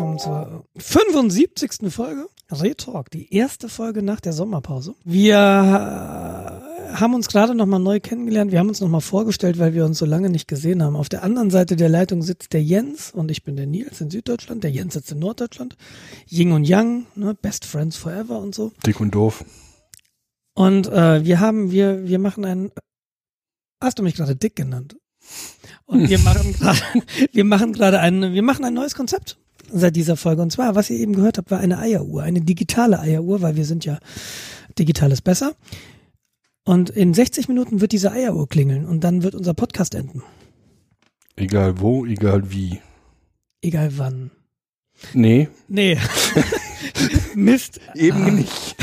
Willkommen zur 75. Folge Retalk, die erste Folge nach der Sommerpause. Wir äh, haben uns gerade nochmal neu kennengelernt. Wir haben uns nochmal vorgestellt, weil wir uns so lange nicht gesehen haben. Auf der anderen Seite der Leitung sitzt der Jens und ich bin der Nils in Süddeutschland. Der Jens sitzt in Norddeutschland. Ying und Yang, ne? Best Friends Forever und so. Dick und doof. Und äh, wir haben, wir, wir machen einen. Hast du mich gerade dick genannt? Und wir machen gerade, wir machen gerade ein, wir machen ein neues Konzept seit dieser Folge. Und zwar, was ihr eben gehört habt, war eine Eieruhr, eine digitale Eieruhr, weil wir sind ja digital ist besser. Und in 60 Minuten wird diese Eieruhr klingeln und dann wird unser Podcast enden. Egal wo, egal wie. Egal wann. Nee. Nee. Mist. Eben Ah. nicht.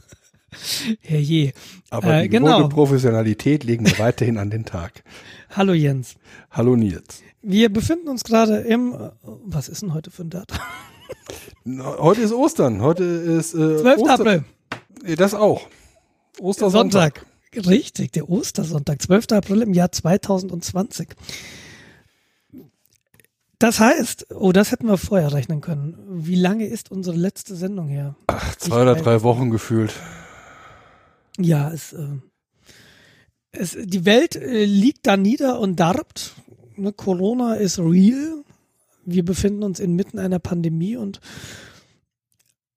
Herrje. Aber Äh, die genau. Professionalität legen wir weiterhin an den Tag. Hallo Jens. Hallo Nils. Wir befinden uns gerade im, äh, was ist denn heute für ein Datum? Heute ist Ostern. Heute ist äh, 12. Oster- April. Äh, Das auch. Ostersonntag. Sonntag. Richtig, der Ostersonntag, 12. April im Jahr 2020. Das heißt, oh, das hätten wir vorher rechnen können. Wie lange ist unsere letzte Sendung her? Ach, zwei oder Ich- drei Wochen gefühlt. Ja, es, äh, es, die Welt äh, liegt da nieder und darbt. Ne, Corona ist real. Wir befinden uns inmitten einer Pandemie und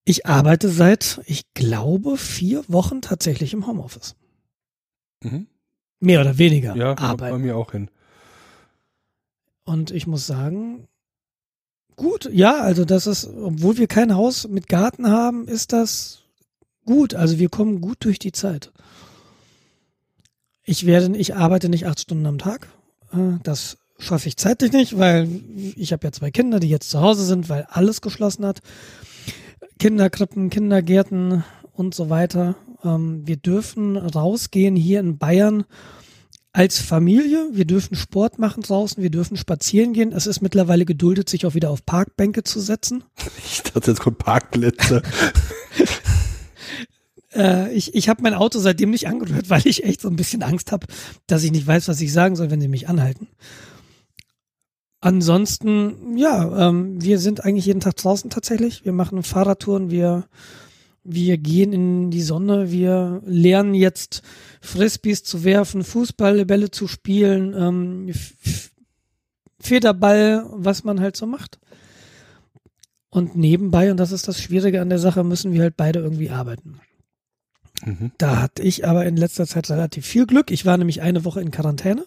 ich arbeite seit, ich glaube, vier Wochen tatsächlich im Homeoffice. Mhm. Mehr oder weniger Ja, bei arbeiten. mir auch hin. Und ich muss sagen, gut, ja, also das ist, obwohl wir kein Haus mit Garten haben, ist das gut. Also wir kommen gut durch die Zeit. Ich werde, ich arbeite nicht acht Stunden am Tag. Äh, Das schaffe ich zeitlich nicht, weil ich habe ja zwei Kinder, die jetzt zu Hause sind, weil alles geschlossen hat. Kinderkrippen, Kindergärten und so weiter. Ähm, Wir dürfen rausgehen hier in Bayern als Familie. Wir dürfen Sport machen draußen, wir dürfen spazieren gehen. Es ist mittlerweile geduldet, sich auch wieder auf Parkbänke zu setzen. Ich dachte, jetzt kommt Parkplätze. Äh, ich ich habe mein Auto seitdem nicht angerührt, weil ich echt so ein bisschen Angst habe, dass ich nicht weiß, was ich sagen soll, wenn sie mich anhalten. Ansonsten, ja, ähm, wir sind eigentlich jeden Tag draußen tatsächlich. Wir machen Fahrradtouren, wir, wir gehen in die Sonne, wir lernen jetzt Frisbees zu werfen, Fußballbälle zu spielen, ähm, Federball, was man halt so macht. Und nebenbei, und das ist das Schwierige an der Sache, müssen wir halt beide irgendwie arbeiten. Mhm. Da hatte ich aber in letzter Zeit relativ viel Glück. Ich war nämlich eine Woche in Quarantäne.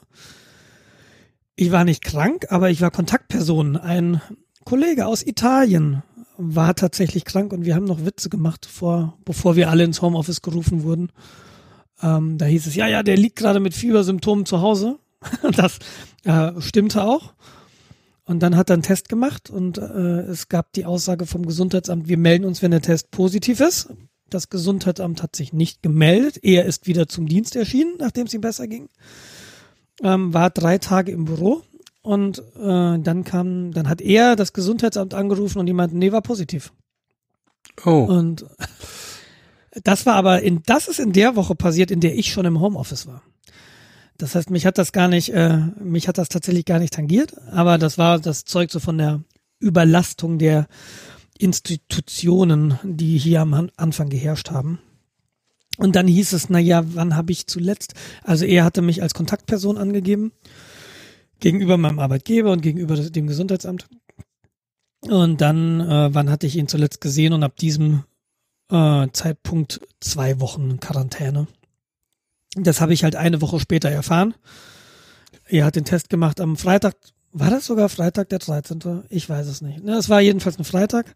Ich war nicht krank, aber ich war Kontaktperson. Ein Kollege aus Italien war tatsächlich krank und wir haben noch Witze gemacht, vor, bevor wir alle ins Homeoffice gerufen wurden. Ähm, da hieß es, ja, ja, der liegt gerade mit Fiebersymptomen zu Hause. Das äh, stimmte auch. Und dann hat er einen Test gemacht und äh, es gab die Aussage vom Gesundheitsamt, wir melden uns, wenn der Test positiv ist. Das Gesundheitsamt hat sich nicht gemeldet. Er ist wieder zum Dienst erschienen, nachdem es ihm besser ging. Ähm, war drei Tage im Büro und äh, dann kam, dann hat er das Gesundheitsamt angerufen und meinten, nee, war positiv. Oh, Und das war aber in, das ist in der Woche passiert, in der ich schon im Homeoffice war. Das heißt, mich hat das gar nicht, äh, mich hat das tatsächlich gar nicht tangiert, aber das war das Zeug so von der Überlastung der Institutionen, die hier am An- Anfang geherrscht haben. Und dann hieß es, na ja, wann habe ich zuletzt? Also er hatte mich als Kontaktperson angegeben gegenüber meinem Arbeitgeber und gegenüber dem Gesundheitsamt. Und dann, äh, wann hatte ich ihn zuletzt gesehen und ab diesem äh, Zeitpunkt zwei Wochen Quarantäne. Das habe ich halt eine Woche später erfahren. Er hat den Test gemacht am Freitag. War das sogar Freitag der 13.? Ich weiß es nicht. Es war jedenfalls ein Freitag.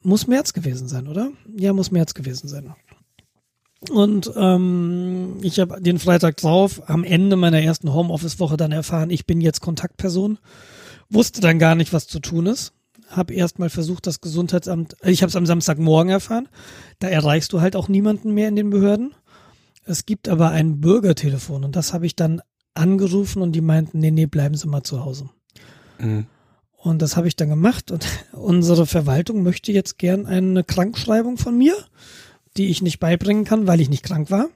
Muss März gewesen sein, oder? Ja, muss März gewesen sein. Und ähm, ich habe den Freitag drauf am Ende meiner ersten Homeoffice-Woche dann erfahren, ich bin jetzt Kontaktperson. Wusste dann gar nicht, was zu tun ist. Hab erst mal versucht, das Gesundheitsamt, äh, ich habe es am Samstagmorgen erfahren. Da erreichst du halt auch niemanden mehr in den Behörden. Es gibt aber ein Bürgertelefon und das habe ich dann angerufen und die meinten, nee, nee, bleiben Sie mal zu Hause. Mhm. Und das habe ich dann gemacht und unsere Verwaltung möchte jetzt gern eine Krankschreibung von mir, die ich nicht beibringen kann, weil ich nicht krank war.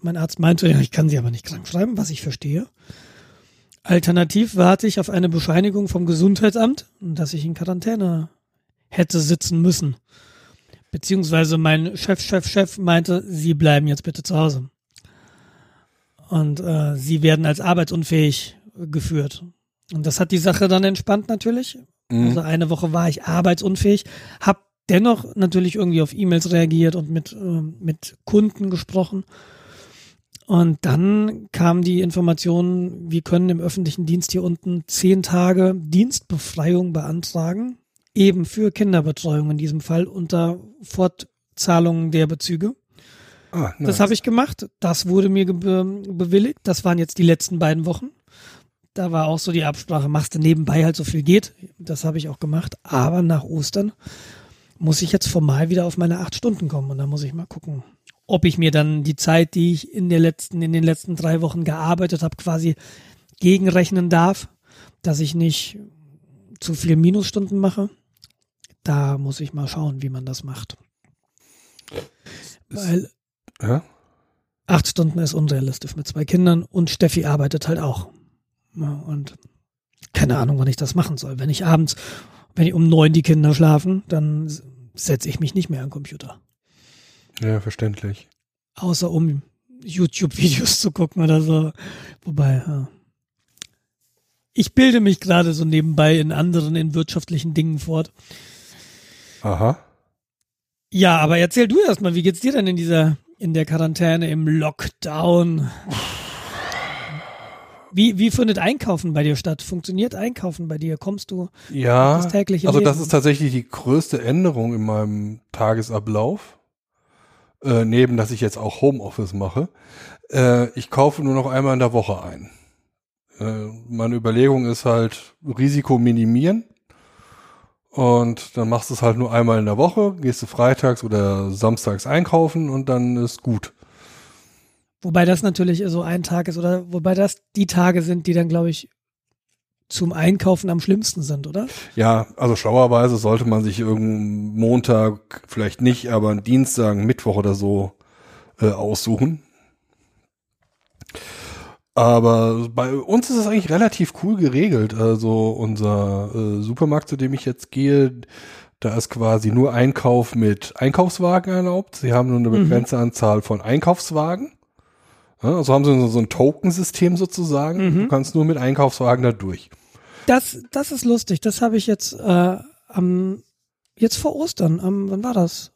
Mein Arzt meinte, ja, ich kann sie aber nicht krank schreiben, was ich verstehe. Alternativ warte ich auf eine Bescheinigung vom Gesundheitsamt, dass ich in Quarantäne hätte sitzen müssen. Beziehungsweise mein Chef, Chef, Chef meinte, Sie bleiben jetzt bitte zu Hause. Und äh, Sie werden als arbeitsunfähig geführt. Und das hat die Sache dann entspannt natürlich. Mhm. Also eine Woche war ich arbeitsunfähig, habe dennoch natürlich irgendwie auf E-Mails reagiert und mit, äh, mit Kunden gesprochen. Und dann kam die Information, wir können im öffentlichen Dienst hier unten zehn Tage Dienstbefreiung beantragen, eben für Kinderbetreuung in diesem Fall unter Fortzahlung der Bezüge. Ah, nice. Das habe ich gemacht. Das wurde mir be bewilligt. Das waren jetzt die letzten beiden Wochen. Da war auch so die Absprache, machst du nebenbei halt so viel geht. Das habe ich auch gemacht. Aber nach Ostern muss ich jetzt formal wieder auf meine acht Stunden kommen. Und da muss ich mal gucken, ob ich mir dann die Zeit, die ich in der letzten, in den letzten drei Wochen gearbeitet habe, quasi gegenrechnen darf, dass ich nicht zu viel Minusstunden mache. Da muss ich mal schauen, wie man das macht. Weil ja? acht Stunden ist unrealistisch mit zwei Kindern und Steffi arbeitet halt auch. Und keine Ahnung, wann ich das machen soll. Wenn ich abends, wenn ich um neun die Kinder schlafen, dann setze ich mich nicht mehr am Computer. Ja, verständlich. Außer um YouTube-Videos zu gucken oder so. Wobei, ja. ich bilde mich gerade so nebenbei in anderen, in wirtschaftlichen Dingen fort. Aha. Ja, aber erzähl du erst mal, wie geht's dir denn in dieser, in der Quarantäne, im Lockdown? Wie, wie findet Einkaufen bei dir statt? Funktioniert Einkaufen bei dir? Kommst du ja, das tägliche Also Leben? das ist tatsächlich die größte Änderung in meinem Tagesablauf. Äh, neben, dass ich jetzt auch Homeoffice mache. Äh, ich kaufe nur noch einmal in der Woche ein. Äh, meine Überlegung ist halt Risiko minimieren. Und dann machst du es halt nur einmal in der Woche, gehst du freitags oder samstags einkaufen und dann ist gut. Wobei das natürlich so ein Tag ist oder wobei das die Tage sind, die dann, glaube ich, zum Einkaufen am schlimmsten sind, oder? Ja, also schlauerweise sollte man sich irgendeinen Montag, vielleicht nicht, aber einen Dienstag, einen Mittwoch oder so äh, aussuchen. Aber bei uns ist es eigentlich relativ cool geregelt. Also unser äh, Supermarkt, zu dem ich jetzt gehe, da ist quasi nur Einkauf mit Einkaufswagen erlaubt. Sie haben nur eine mhm. begrenzte mhm. Anzahl von Einkaufswagen. Ja, also haben sie so ein Token-System sozusagen. Mhm. Du kannst nur mit Einkaufswagen da durch. Das, das ist lustig. Das habe ich jetzt äh, am jetzt vor Ostern. Am wann war das?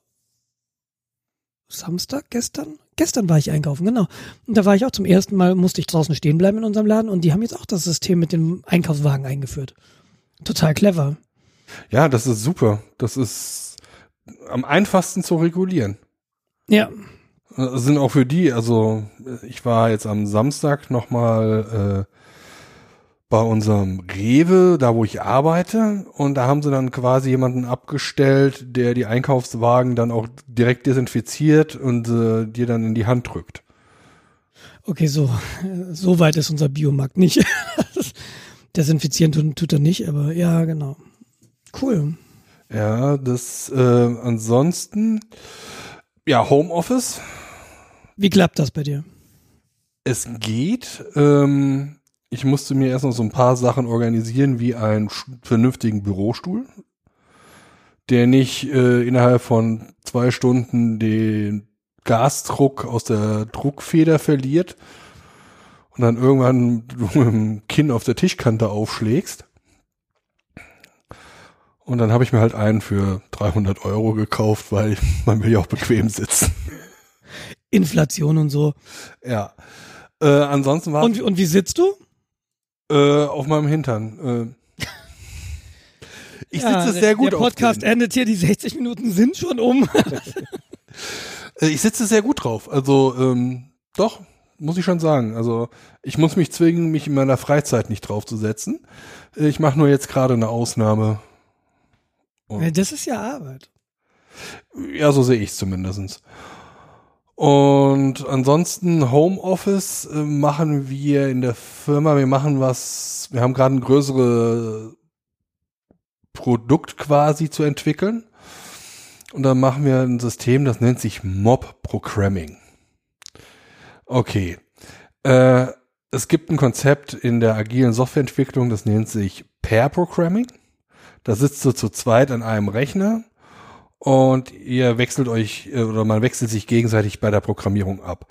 Samstag gestern? Gestern war ich einkaufen, genau. Und da war ich auch zum ersten Mal, musste ich draußen stehen bleiben in unserem Laden und die haben jetzt auch das System mit dem Einkaufswagen eingeführt. Total clever. Ja, das ist super. Das ist am einfachsten zu regulieren. Ja. Äh, sind auch für die, also ich war jetzt am Samstag nochmal äh, bei unserem Rewe, da wo ich arbeite, und da haben sie dann quasi jemanden abgestellt, der die Einkaufswagen dann auch direkt desinfiziert und äh, dir dann in die Hand drückt. Okay, so, so weit ist unser Biomarkt nicht. Desinfizieren tut, tut er nicht, aber ja, genau. Cool. Ja, das äh, ansonsten, ja, Homeoffice wie klappt das bei dir? Es geht. Ähm, ich musste mir erst noch so ein paar Sachen organisieren, wie einen vernünftigen Bürostuhl, der nicht äh, innerhalb von zwei Stunden den Gasdruck aus der Druckfeder verliert und dann irgendwann du mit dem Kinn auf der Tischkante aufschlägst. Und dann habe ich mir halt einen für 300 Euro gekauft, weil man will ja auch bequem sitzen. Inflation und so. Ja. Äh, ansonsten war und, und wie sitzt du? Äh, auf meinem Hintern. Äh. Ich ja, sitze sehr gut. Der Podcast endet hier, die 60 Minuten sind schon um. Äh, ich sitze sehr gut drauf. Also ähm, doch, muss ich schon sagen. Also ich muss mich zwingen, mich in meiner Freizeit nicht draufzusetzen. Äh, ich mache nur jetzt gerade eine Ausnahme. Und das ist ja Arbeit. Ja, so sehe ich es zumindestens. Und ansonsten Homeoffice äh, machen wir in der Firma, wir machen was, wir haben gerade ein größere Produkt quasi zu entwickeln. Und dann machen wir ein System, das nennt sich Mob Programming. Okay. Äh, es gibt ein Konzept in der agilen Softwareentwicklung, das nennt sich Pair Programming. Da sitzt du zu zweit an einem Rechner und ihr wechselt euch äh, oder man wechselt sich gegenseitig bei der Programmierung ab.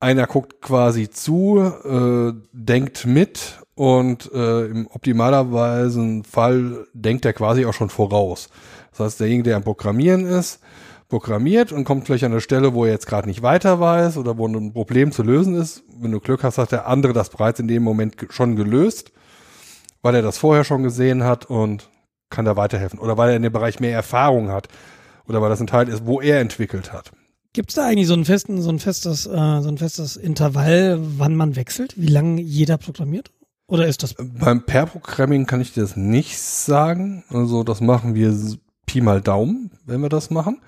Einer guckt quasi zu, äh, denkt mit und äh, im optimalerweise Fall denkt er quasi auch schon voraus. Das heißt, derjenige, der am Programmieren ist, programmiert und kommt gleich an eine Stelle, wo er jetzt gerade nicht weiter weiß oder wo ein Problem zu lösen ist. Wenn du Glück hast, hat der andere das bereits in dem Moment schon gelöst, weil er das vorher schon gesehen hat und kann da weiterhelfen. Oder weil er in dem Bereich mehr Erfahrung hat. Oder weil das ein Teil ist, wo er entwickelt hat. Gibt es da eigentlich so ein festen, so ein festes, äh, so ein festes Intervall, wann man wechselt, wie lange jeder programmiert? Oder ist das? Beim Pair-Programming kann ich dir das nicht sagen. Also das machen wir Pi mal Daumen, wenn wir das machen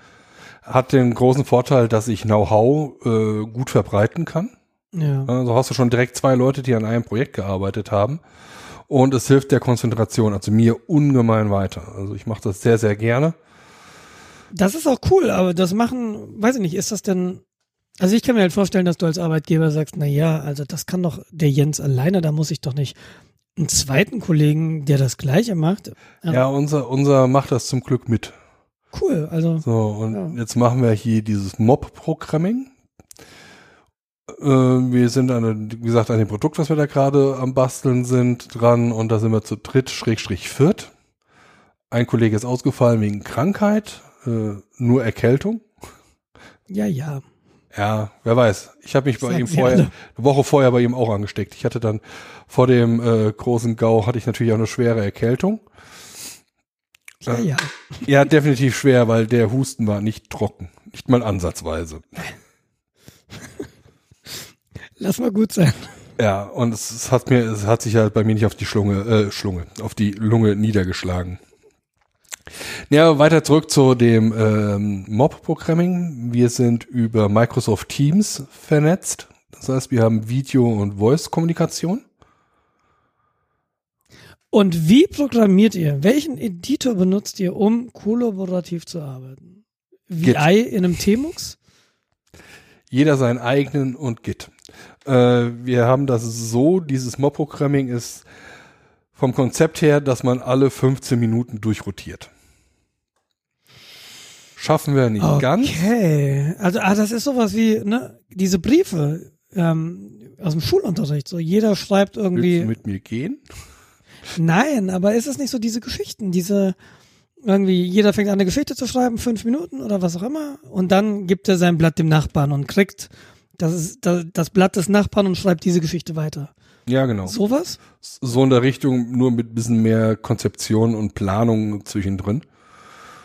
hat den großen Vorteil, dass ich Know-how äh, gut verbreiten kann. Ja. Also hast du schon direkt zwei Leute, die an einem Projekt gearbeitet haben. Und es hilft der Konzentration, also mir ungemein weiter. Also ich mache das sehr, sehr gerne. Das ist auch cool, aber das machen, weiß ich nicht, ist das denn, also ich kann mir halt vorstellen, dass du als Arbeitgeber sagst, na ja, also das kann doch der Jens alleine, da muss ich doch nicht einen zweiten Kollegen, der das Gleiche macht. Ja, unser, unser macht das zum Glück mit. Cool, also. So, und ja. jetzt machen wir hier dieses Mob-Programming. Äh, wir sind an, wie gesagt, an dem Produkt, was wir da gerade am Basteln sind, dran und da sind wir zu dritt, Schrägstrich viert. Ein Kollege ist ausgefallen wegen Krankheit, äh, nur Erkältung. Ja, ja. Ja, wer weiß. Ich habe mich bei ihm vorher, eine Woche vorher bei ihm auch angesteckt. Ich hatte dann vor dem äh, großen Gau hatte ich natürlich auch eine schwere Erkältung. Ja, ja. Ja, definitiv schwer, weil der Husten war nicht trocken. Nicht mal ansatzweise. Lass mal gut sein. Ja, und es, es, hat mir, es hat sich halt bei mir nicht auf die Schlunge, äh, Schlunge, auf die Lunge niedergeschlagen. Ja, weiter zurück zu dem ähm, Mob-Programming. Wir sind über Microsoft Teams vernetzt. Das heißt, wir haben Video- und Voice-Kommunikation. Und wie programmiert ihr? Welchen Editor benutzt ihr, um kollaborativ zu arbeiten? VI Git. in einem Tmux? Jeder seinen eigenen und Git. Äh, wir haben das so, dieses Mob-Programming ist vom Konzept her, dass man alle 15 Minuten durchrotiert. Schaffen wir nicht okay. ganz. Okay, also ah, das ist sowas wie ne, diese Briefe ähm, aus dem Schulunterricht. So jeder schreibt irgendwie. Willst du mit mir gehen? Nein, aber ist es nicht so diese Geschichten, diese irgendwie jeder fängt an eine Geschichte zu schreiben, fünf Minuten oder was auch immer, und dann gibt er sein Blatt dem Nachbarn und kriegt das, ist, das, das Blatt des Nachbarn und schreibt diese Geschichte weiter. Ja, genau. Sowas? So in der Richtung, nur mit bisschen mehr Konzeption und Planung zwischendrin.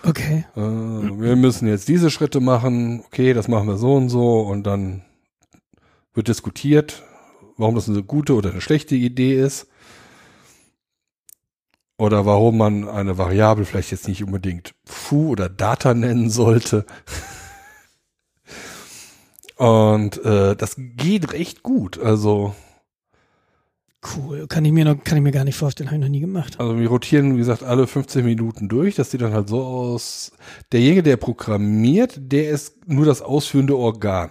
Okay. Äh, wir müssen jetzt diese Schritte machen, okay, das machen wir so und so und dann wird diskutiert, warum das eine gute oder eine schlechte Idee ist. Oder warum man eine Variable vielleicht jetzt nicht unbedingt foo oder data nennen sollte. Und äh, das geht recht gut. Also Cool, kann ich mir noch, kann ich mir gar nicht vorstellen, habe ich noch nie gemacht. Also wir rotieren, wie gesagt, alle 15 Minuten durch. Das sieht dann halt so aus. Derjenige, der programmiert, der ist nur das ausführende Organ.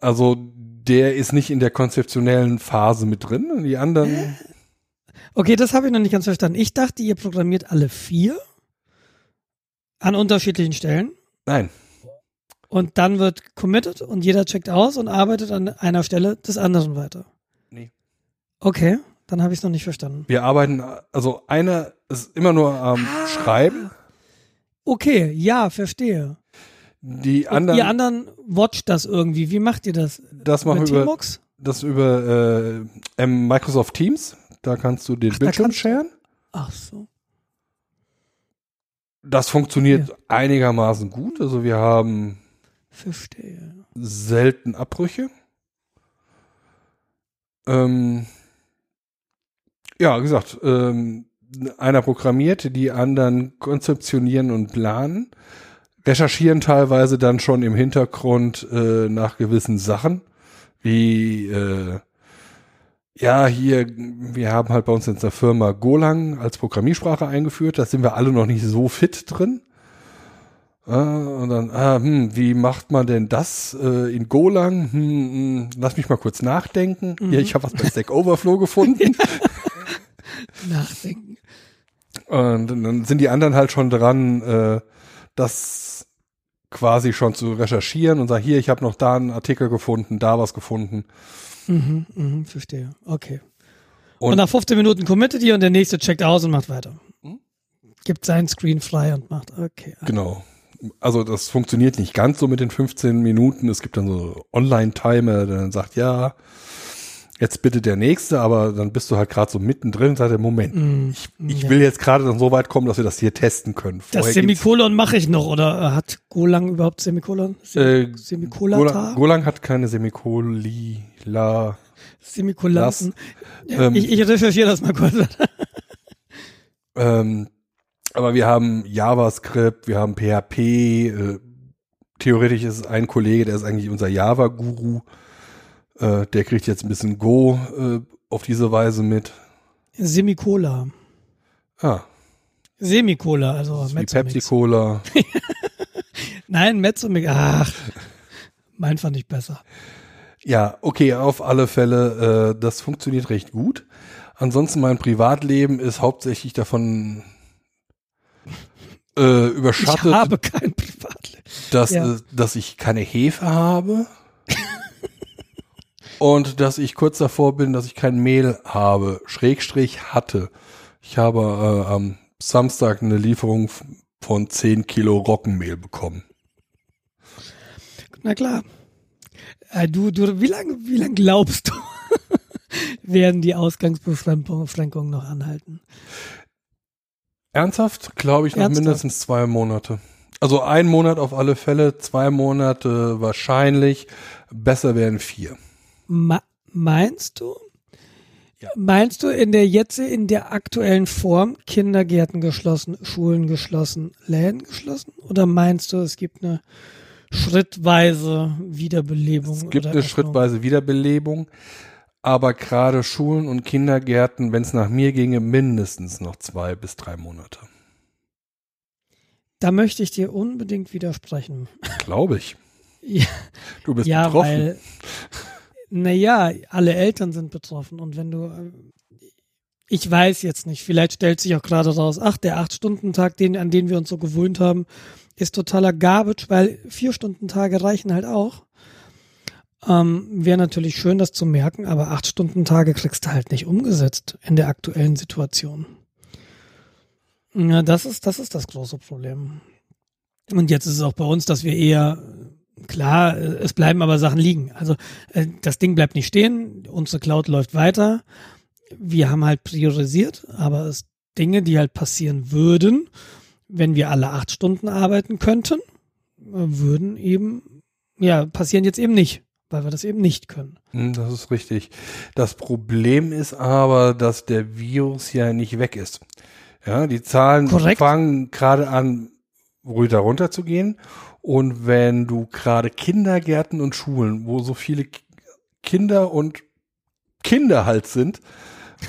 Also der ist nicht in der konzeptionellen Phase mit drin. Und die anderen. Okay, das habe ich noch nicht ganz verstanden. Ich dachte, ihr programmiert alle vier an unterschiedlichen Stellen. Nein. Und dann wird committed und jeder checkt aus und arbeitet an einer Stelle des anderen weiter. Okay, dann habe ich es noch nicht verstanden. Wir arbeiten, also einer ist immer nur am ah. Schreiben. Okay, ja, verstehe. Die anderen. Ihr anderen watcht das irgendwie. Wie macht ihr das? Das machen wir über, das über äh, Microsoft Teams. Da kannst du den Ach, Bildschirm scheren. Ach so. Das funktioniert ja. einigermaßen gut. Also wir haben Verstehe. selten Abbrüche. Ähm, ja, gesagt, ähm, einer programmiert, die anderen konzeptionieren und planen, recherchieren teilweise dann schon im Hintergrund äh, nach gewissen Sachen, wie äh, ja, hier, wir haben halt bei uns in der Firma Golang als Programmiersprache eingeführt. Da sind wir alle noch nicht so fit drin. Ah, und dann, ah, hm, wie macht man denn das äh, in Golang? Hm, hm, lass mich mal kurz nachdenken. Mhm. Ja, ich habe was bei Stack Overflow gefunden. nachdenken. Und dann sind die anderen halt schon dran, äh, das quasi schon zu recherchieren und sagen, hier, ich habe noch da einen Artikel gefunden, da was gefunden. Mhm, mhm, verstehe. Okay. Und, und nach 15 Minuten committet ihr und der nächste checkt aus und macht weiter. Hm? Gibt seinen Screen frei und macht, okay. Genau. Also das funktioniert nicht ganz so mit den 15 Minuten. Es gibt dann so Online-Timer, der dann sagt, ja, jetzt bitte der nächste, aber dann bist du halt gerade so mittendrin und sagst, Moment, mm, ich, ich ja. will jetzt gerade dann so weit kommen, dass wir das hier testen können. Vorher das Semikolon mache ich noch, oder hat Golang überhaupt Semikolon? Sem äh, Semikolata? Golang hat keine Semikolila. Semikolanten. Ähm, ich, ich recherchiere das mal kurz. ähm, aber wir haben JavaScript, wir haben PHP, äh, theoretisch ist ein Kollege, der ist eigentlich unser Java-Guru. Äh, der kriegt jetzt ein bisschen Go äh, auf diese Weise mit. Semicola. Ah. Semicola, also Wie Pepsi-Cola. Nein, Mezzomix. Ach, mein fand ich besser. Ja, okay, auf alle Fälle, äh, das funktioniert recht gut. Ansonsten mein Privatleben ist hauptsächlich davon äh, überschattet. Ich habe kein Privatleben. Dass, ja. äh, dass ich keine Hefe habe. Und dass ich kurz davor bin, dass ich kein Mehl habe. Schrägstrich hatte. Ich habe äh, am Samstag eine Lieferung von 10 Kilo Roggenmehl bekommen. Na klar. Äh, du, du, wie lange, wie lange glaubst du, werden die Ausgangsbeschränkungen noch anhalten? Ernsthaft? Glaube ich noch Ernsthaft? mindestens zwei Monate. Also ein Monat auf alle Fälle, zwei Monate wahrscheinlich. Besser wären vier. Meinst du? Ja. Meinst du in der jetzt in der aktuellen Form Kindergärten geschlossen, Schulen geschlossen, Läden geschlossen? Oder meinst du, es gibt eine schrittweise Wiederbelebung. Es gibt eine schrittweise Wiederbelebung, aber gerade Schulen und Kindergärten, wenn es nach mir ginge, mindestens noch zwei bis drei Monate. Da möchte ich dir unbedingt widersprechen. Glaube ich. ja, du bist ja, betroffen. Weil, naja, alle Eltern sind betroffen und wenn du ich weiß jetzt nicht, vielleicht stellt sich auch gerade raus, ach, der Acht-Stunden-Tag, den, an den wir uns so gewöhnt haben, ist totaler Garbage, weil Vier-Stunden-Tage reichen halt auch. Ähm, Wäre natürlich schön, das zu merken, aber Acht-Stunden-Tage kriegst du halt nicht umgesetzt in der aktuellen Situation. Ja, das ist, das ist das große Problem. Und jetzt ist es auch bei uns, dass wir eher, klar, es bleiben aber Sachen liegen. Also äh, das Ding bleibt nicht stehen, unsere Cloud läuft weiter. Wir haben halt priorisiert, aber es Dinge, die halt passieren würden, wenn wir alle acht Stunden arbeiten könnten, würden eben, ja, passieren jetzt eben nicht, weil wir das eben nicht können. Hm, das ist richtig. Das Problem ist aber, dass der Virus ja nicht weg ist. Ja, die Zahlen Korrekt. fangen gerade an, runter runter zu gehen. Und wenn du gerade Kindergärten und Schulen, wo so viele Kinder und Kinder halt sind,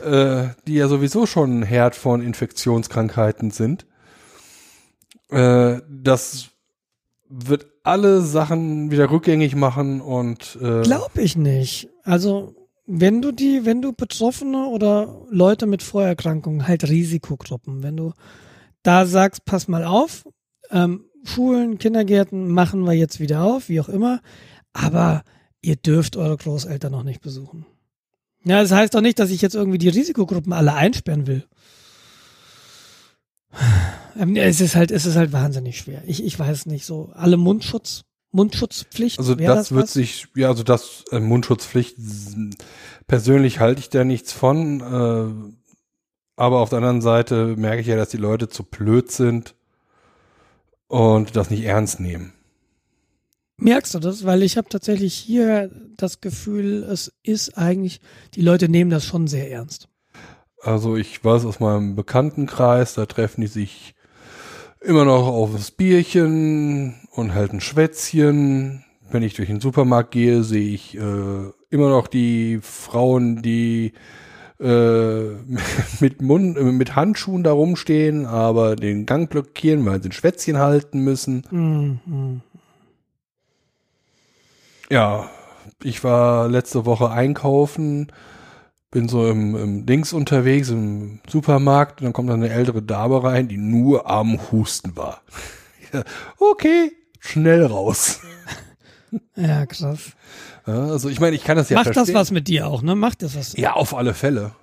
äh, die ja sowieso schon ein Herd von Infektionskrankheiten sind, äh, das wird alle Sachen wieder rückgängig machen und äh glaube ich nicht. Also wenn du die, wenn du Betroffene oder Leute mit Vorerkrankungen, halt Risikogruppen, wenn du da sagst, pass mal auf, ähm, Schulen, Kindergärten machen wir jetzt wieder auf, wie auch immer, aber ihr dürft eure Großeltern noch nicht besuchen. Ja, das heißt doch nicht, dass ich jetzt irgendwie die Risikogruppen alle einsperren will. Ähm, es ist halt, es ist halt wahnsinnig schwer. Ich, ich weiß nicht so. Alle Mundschutz, Mundschutzpflicht. Also das, das, wird was? sich, ja, also das äh, Mundschutzpflicht persönlich halte ich da nichts von. Äh, aber auf der anderen Seite merke ich ja, dass die Leute zu blöd sind und das nicht ernst nehmen. Merkst du das? Weil ich habe tatsächlich hier das Gefühl, es ist eigentlich, die Leute nehmen das schon sehr ernst. Also ich weiß aus meinem Bekanntenkreis, da treffen die sich immer noch aufs Bierchen und halt ein Schwätzchen. Wenn ich durch den Supermarkt gehe, sehe ich äh, immer noch die Frauen, die äh, mit Mund, mit Handschuhen da rumstehen, aber den Gang blockieren, weil sie ein Schwätzchen halten müssen. Mhm. Ja, ich war letzte Woche einkaufen, bin so im, im Dings unterwegs, im Supermarkt, und dann kommt eine ältere Dame rein, die nur am Husten war. okay, schnell raus. Ja, krass. Also ich meine, ich kann das ja Macht verstehen. das was mit dir auch, ne? Macht das was? Ja, auf alle Fälle.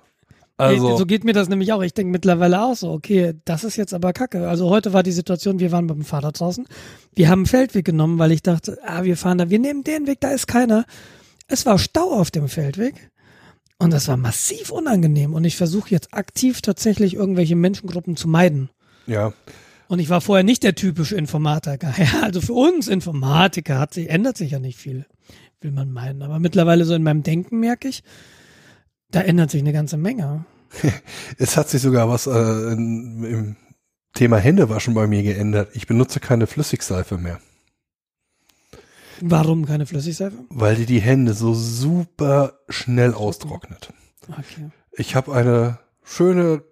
Also, so geht mir das nämlich auch. Ich denke mittlerweile auch so, okay, das ist jetzt aber kacke. Also heute war die Situation, wir waren mit dem Vater draußen. Wir haben einen Feldweg genommen, weil ich dachte, ah, wir fahren da, wir nehmen den Weg, da ist keiner. Es war Stau auf dem Feldweg. Und das war massiv unangenehm. Und ich versuche jetzt aktiv tatsächlich irgendwelche Menschengruppen zu meiden. Ja. Und ich war vorher nicht der typische Informatiker. Ja, also für uns Informatiker hat sich, ändert sich ja nicht viel, will man meinen. Aber mittlerweile so in meinem Denken merke ich, da ändert sich eine ganze Menge. es hat sich sogar was äh, im Thema Händewaschen bei mir geändert. Ich benutze keine Flüssigseife mehr. Warum keine Flüssigseife? Weil die die Hände so super schnell austrocknet. Okay. Ich habe eine schöne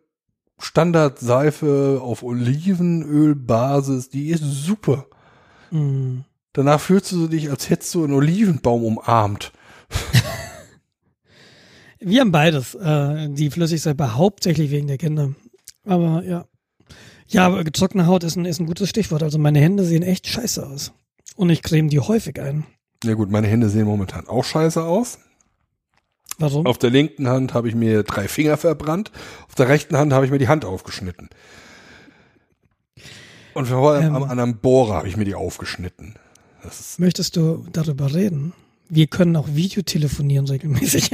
Standardseife auf Olivenölbasis, die ist super. Mm. Danach fühlst du dich, als hättest du einen Olivenbaum umarmt. Wir haben beides. Äh, die Flüssigseife hauptsächlich wegen der Kinder. Aber ja. Ja, aber getrocknete Haut ist ein, ist ein gutes Stichwort. Also meine Hände sehen echt scheiße aus. Und ich creme die häufig ein. Ja gut, meine Hände sehen momentan auch scheiße aus. Warum? Auf der linken Hand habe ich mir drei Finger verbrannt, auf der rechten Hand habe ich mir die Hand aufgeschnitten. Und vor allem ähm, am anderen Bohrer habe ich mir die aufgeschnitten. möchtest du darüber reden? Wir können auch Videotelefonieren regelmäßig.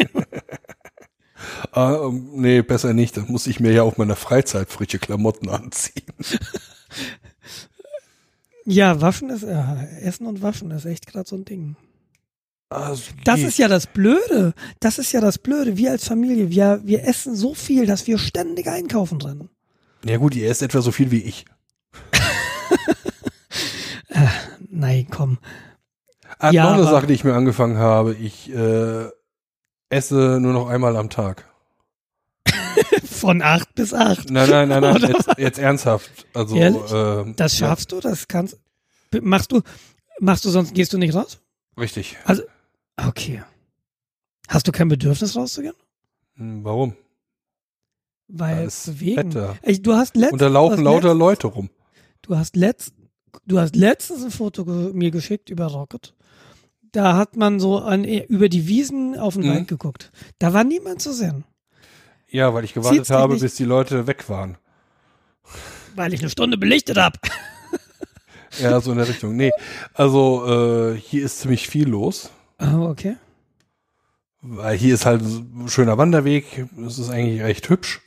ah, nee, besser nicht. Dann muss ich mir ja auf meiner Freizeit frische Klamotten anziehen. ja, Waffen ist, ja, Essen und Waffen ist echt gerade so ein Ding. Also das ist ja das Blöde. Das ist ja das Blöde. Wir als Familie, wir, wir essen so viel, dass wir ständig einkaufen rennen. Ja gut, ihr esst etwa so viel wie ich. äh, nein, komm. Ah, ja, noch eine Sache, die ich mir angefangen habe. Ich äh, esse nur noch einmal am Tag. Von acht bis acht. Nein, nein, nein, nein. Jetzt, jetzt, ernsthaft. Also äh, das schaffst ja. du, das kannst. Machst du, machst du sonst gehst du nicht raus? Richtig. Also Okay. Hast du kein Bedürfnis rauszugehen? Hm, warum? Weil es bewegen. Ey, du hast letztens, Und da laufen lauter letztens, Leute rum. Du hast letzt, du hast letztens ein Foto ge mir geschickt über Rocket. Da hat man so an, über die Wiesen auf den mhm. Wald geguckt. Da war niemand zu sehen. Ja, weil ich gewartet Sieht's habe, bis die Leute weg waren. Weil ich eine Stunde belichtet habe. ja, so in der Richtung. Nee, also äh, hier ist ziemlich viel los. Oh, okay. Weil hier ist halt ein schöner Wanderweg, es ist eigentlich recht hübsch.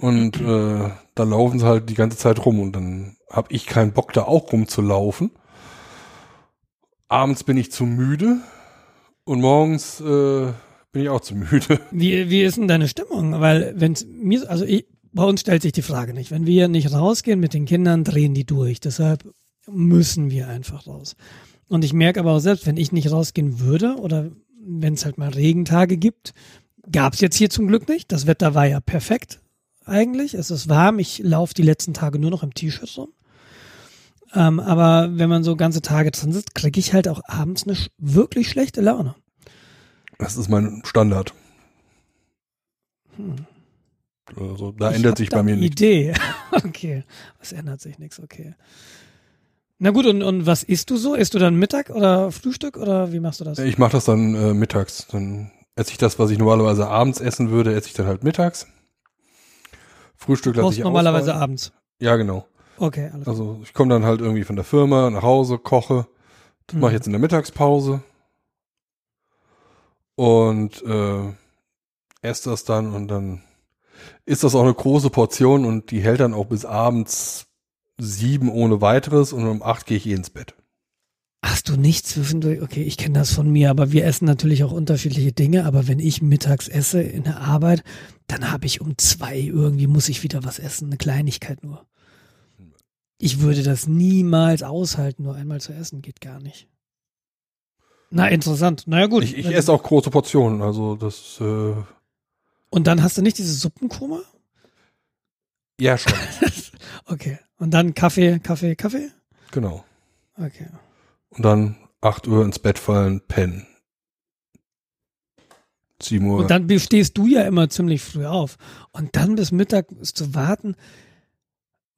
Und äh, da laufen sie halt die ganze Zeit rum und dann habe ich keinen Bock, da auch rumzulaufen. Abends bin ich zu müde und morgens äh, bin ich auch zu müde. Wie, wie ist denn deine Stimmung? Weil wenn mir, also ich, bei uns stellt sich die Frage nicht. Wenn wir nicht rausgehen mit den Kindern, drehen die durch. Deshalb müssen wir einfach raus. Und ich merke aber auch selbst, wenn ich nicht rausgehen würde oder wenn es halt mal Regentage gibt, gab es jetzt hier zum Glück nicht. Das Wetter war ja perfekt eigentlich. Es ist warm. Ich laufe die letzten Tage nur noch im T-Shirt rum. Ähm, aber wenn man so ganze Tage drin sitzt, kriege ich halt auch abends eine sch wirklich schlechte Laune. Das ist mein Standard. Hm. Also da ich ändert sich bei mir nichts. Idee. okay. Es ändert sich nichts, okay. Na gut, und, und was isst du so? Isst du dann Mittag oder Frühstück oder wie machst du das? Ich mache das dann äh, mittags. Dann esse ich das, was ich normalerweise abends essen würde, esse ich dann halt mittags. Frühstück lasse ich normalerweise ausfallen. abends. Ja, genau. Okay, alles Also ich komme dann halt irgendwie von der Firma nach Hause, koche. Das hm. mache ich jetzt in der Mittagspause. Und äh, esse das dann und dann ist das auch eine große Portion und die hält dann auch bis abends sieben ohne weiteres und um acht gehe ich eh ins Bett. Hast du nichts zwischendurch? Okay, ich kenne das von mir, aber wir essen natürlich auch unterschiedliche Dinge. Aber wenn ich mittags esse in der Arbeit, dann habe ich um zwei irgendwie muss ich wieder was essen, eine Kleinigkeit nur. Ich würde das niemals aushalten, nur einmal zu essen, geht gar nicht. Na, interessant. Naja, gut. Ich, ich esse auch große Portionen, also das äh, Und dann hast du nicht dieses Suppenkoma? Ja, schon. okay. Und dann Kaffee, Kaffee, Kaffee? Genau. Okay. Und dann 8 Uhr ins Bett fallen, pennen. 7 Uhr. Und dann stehst du ja immer ziemlich früh auf. Und dann bis Mittag zu warten,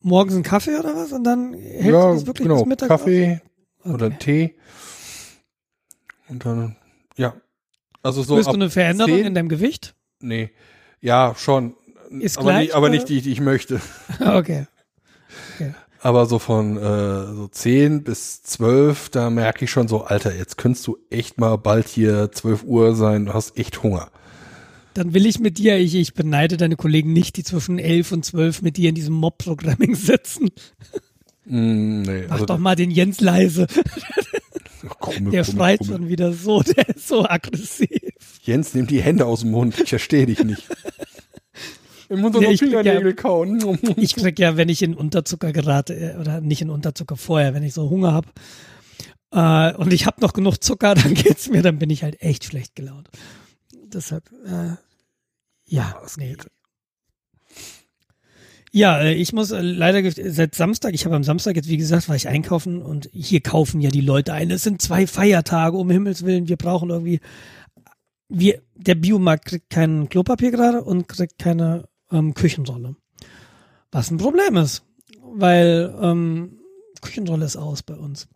morgens einen Kaffee oder was? Und dann hält ja, das wirklich genau, bis Mittag Kaffee okay. oder Tee. Und dann, ja. Also so Spürst du eine Veränderung 10? in deinem Gewicht? Nee. Ja, schon. Ist aber gleich, nicht, aber nicht die, die ich möchte. okay. Aber so von äh, so 10 bis 12, da merke ich schon so, Alter, jetzt könntest du echt mal bald hier 12 Uhr sein, du hast echt Hunger. Dann will ich mit dir, ich, ich beneide deine Kollegen nicht, die zwischen 11 und 12 mit dir in diesem Mob-Programming sitzen. Mm, nee, Mach also doch mal den Jens leise. Krumme, der krumme, schreit krumme. schon wieder so, der ist so aggressiv. Jens, nimm die Hände aus dem Mund, ich verstehe dich nicht. Im Mund ja, Fingernägel ja, kauen. ich krieg ja, wenn ich in Unterzucker gerate, äh, oder nicht in Unterzucker vorher, wenn ich so Hunger habe äh, und ich habe noch genug Zucker, dann geht's mir, dann bin ich halt echt schlecht gelaunt. Deshalb, äh, ja, das nee. Geht. Ja, äh, ich muss äh, leider seit Samstag, ich habe am Samstag jetzt, wie gesagt, war ich einkaufen und hier kaufen ja die Leute ein. Es sind zwei Feiertage, um Himmels Willen, wir brauchen irgendwie, wir, der Biomarkt kriegt kein Klopapier gerade und kriegt keine ähm, Küchenrolle. Was ein Problem ist, weil ähm, Küchenrolle ist aus bei uns.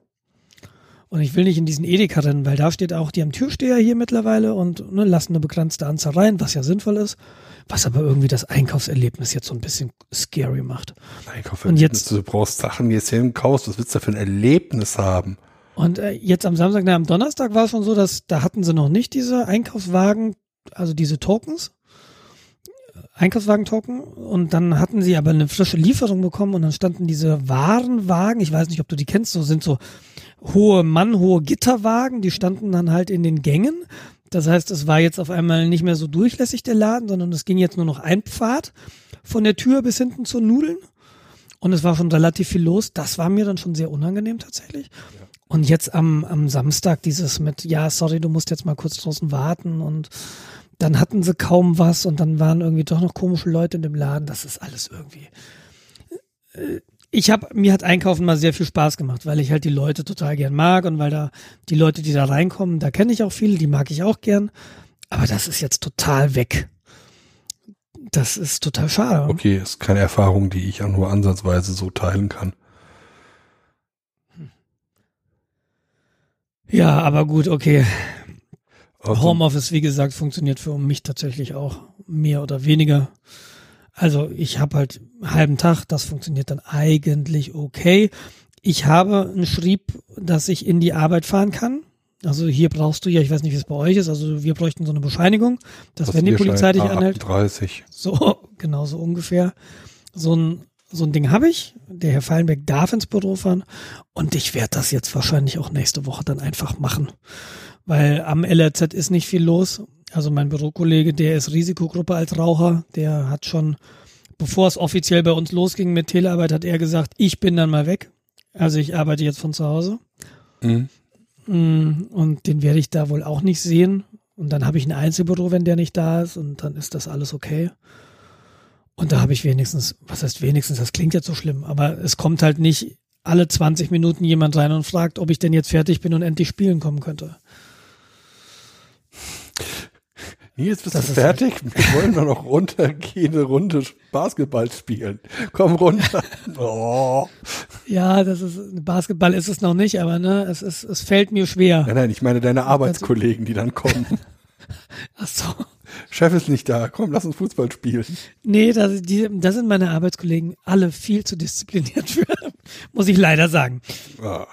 Und ich will nicht in diesen Edeka rennen, weil da steht auch die am Türsteher hier mittlerweile und ne, lassen eine begrenzte Anzahl rein, was ja sinnvoll ist, was aber irgendwie das Einkaufserlebnis jetzt so ein bisschen scary macht. Einkaufserlebnis, und jetzt, du brauchst Sachen, die jetzt hin kaufst, was willst du da für ein Erlebnis haben? Und äh, jetzt am Samstag, na, am Donnerstag war es schon so, dass da hatten sie noch nicht diese Einkaufswagen, also diese Tokens, Einkaufswagen-Token und dann hatten sie aber eine frische Lieferung bekommen und dann standen diese Warenwagen, ich weiß nicht, ob du die kennst, so sind so hohe, mannhohe Gitterwagen, die standen dann halt in den Gängen. Das heißt, es war jetzt auf einmal nicht mehr so durchlässig der Laden, sondern es ging jetzt nur noch ein Pfad von der Tür bis hinten zu Nudeln. Und es war schon relativ viel los. Das war mir dann schon sehr unangenehm tatsächlich. Ja. Und jetzt am, am Samstag dieses mit, ja, sorry, du musst jetzt mal kurz draußen warten und dann hatten sie kaum was und dann waren irgendwie doch noch komische Leute in dem Laden. Das ist alles irgendwie. Äh, ich habe mir hat Einkaufen mal sehr viel Spaß gemacht, weil ich halt die Leute total gern mag und weil da die Leute, die da reinkommen, da kenne ich auch viele, die mag ich auch gern. Aber das ist jetzt total weg. Das ist total schade. Okay, ist keine Erfahrung, die ich auch nur ansatzweise so teilen kann. Ja, aber gut, okay. Homeoffice, wie gesagt, funktioniert für mich tatsächlich auch mehr oder weniger. Also ich habe halt einen halben Tag, das funktioniert dann eigentlich okay. Ich habe einen Schrieb, dass ich in die Arbeit fahren kann. Also hier brauchst du ja, ich weiß nicht, wie es bei euch ist, also wir bräuchten so eine Bescheinigung, dass wenn die Polizei dich anhält. 30. So, genau so ungefähr. So ein, so ein Ding habe ich. Der Herr Fallenberg darf ins Büro fahren und ich werde das jetzt wahrscheinlich auch nächste Woche dann einfach machen weil am LRZ ist nicht viel los. Also mein Bürokollege, der ist Risikogruppe als Raucher, der hat schon, bevor es offiziell bei uns losging mit Telearbeit, hat er gesagt, ich bin dann mal weg. Also ich arbeite jetzt von zu Hause. Mhm. Mm, und den werde ich da wohl auch nicht sehen. Und dann habe ich ein Einzelbüro, wenn der nicht da ist. Und dann ist das alles okay. Und da habe ich wenigstens, was heißt wenigstens, das klingt jetzt so schlimm, aber es kommt halt nicht alle 20 Minuten jemand rein und fragt, ob ich denn jetzt fertig bin und endlich spielen kommen könnte. Nils, bist das du fertig? Wir wollen nur noch runtergehen, eine Runde Basketball spielen. Komm runter. Oh. Ja, das ist, Basketball ist es noch nicht, aber ne, es ist, es fällt mir schwer. Nein, nein, ich meine deine Arbeitskollegen, die dann kommen. Ach so. Chef ist nicht da. Komm, lass uns Fußball spielen. Nee, das, die, das sind meine Arbeitskollegen alle viel zu diszipliniert für, muss ich leider sagen. Oh.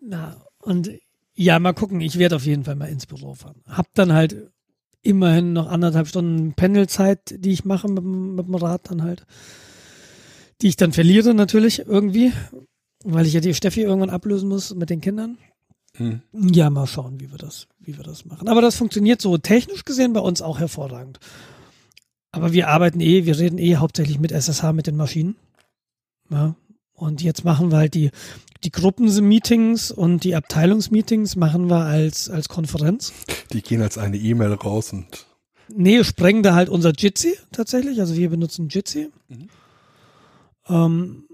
Na, und ja, mal gucken. Ich werde auf jeden Fall mal ins Büro fahren. Hab dann halt immerhin noch anderthalb Stunden Pendelzeit, die ich mache mit, mit dem Rad dann halt. Die ich dann verliere natürlich irgendwie, weil ich ja die Steffi irgendwann ablösen muss mit den Kindern. Hm. Ja, mal schauen, wie wir das, wie wir das machen. Aber das funktioniert so technisch gesehen bei uns auch hervorragend. Aber wir arbeiten eh, wir reden eh hauptsächlich mit SSH, mit den Maschinen. Ja, und jetzt machen wir halt die, die Gruppenmeetings und die Abteilungsmeetings machen wir als, als Konferenz. Die gehen als eine E-Mail raus und Nee, sprengen da halt unser Jitsi tatsächlich. Also wir benutzen Jitsi. Mhm. Ähm,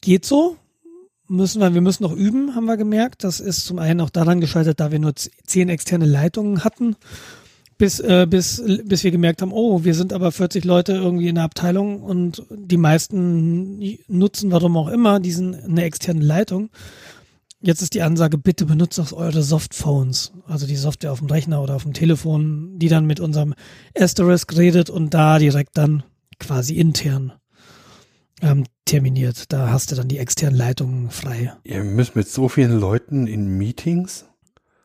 geht so. Müssen wir, wir müssen noch üben, haben wir gemerkt. Das ist zum einen auch daran gescheitert, da wir nur zehn externe Leitungen hatten, bis, äh, bis, bis wir gemerkt haben, oh, wir sind aber 40 Leute irgendwie in der Abteilung und die meisten nutzen, warum auch immer, diesen eine externe Leitung. Jetzt ist die Ansage, bitte benutzt auch eure Softphones, also die Software auf dem Rechner oder auf dem Telefon, die dann mit unserem Asterisk redet und da direkt dann quasi intern ähm, terminiert. Da hast du dann die externen Leitungen frei. Ihr müsst mit so vielen Leuten in Meetings?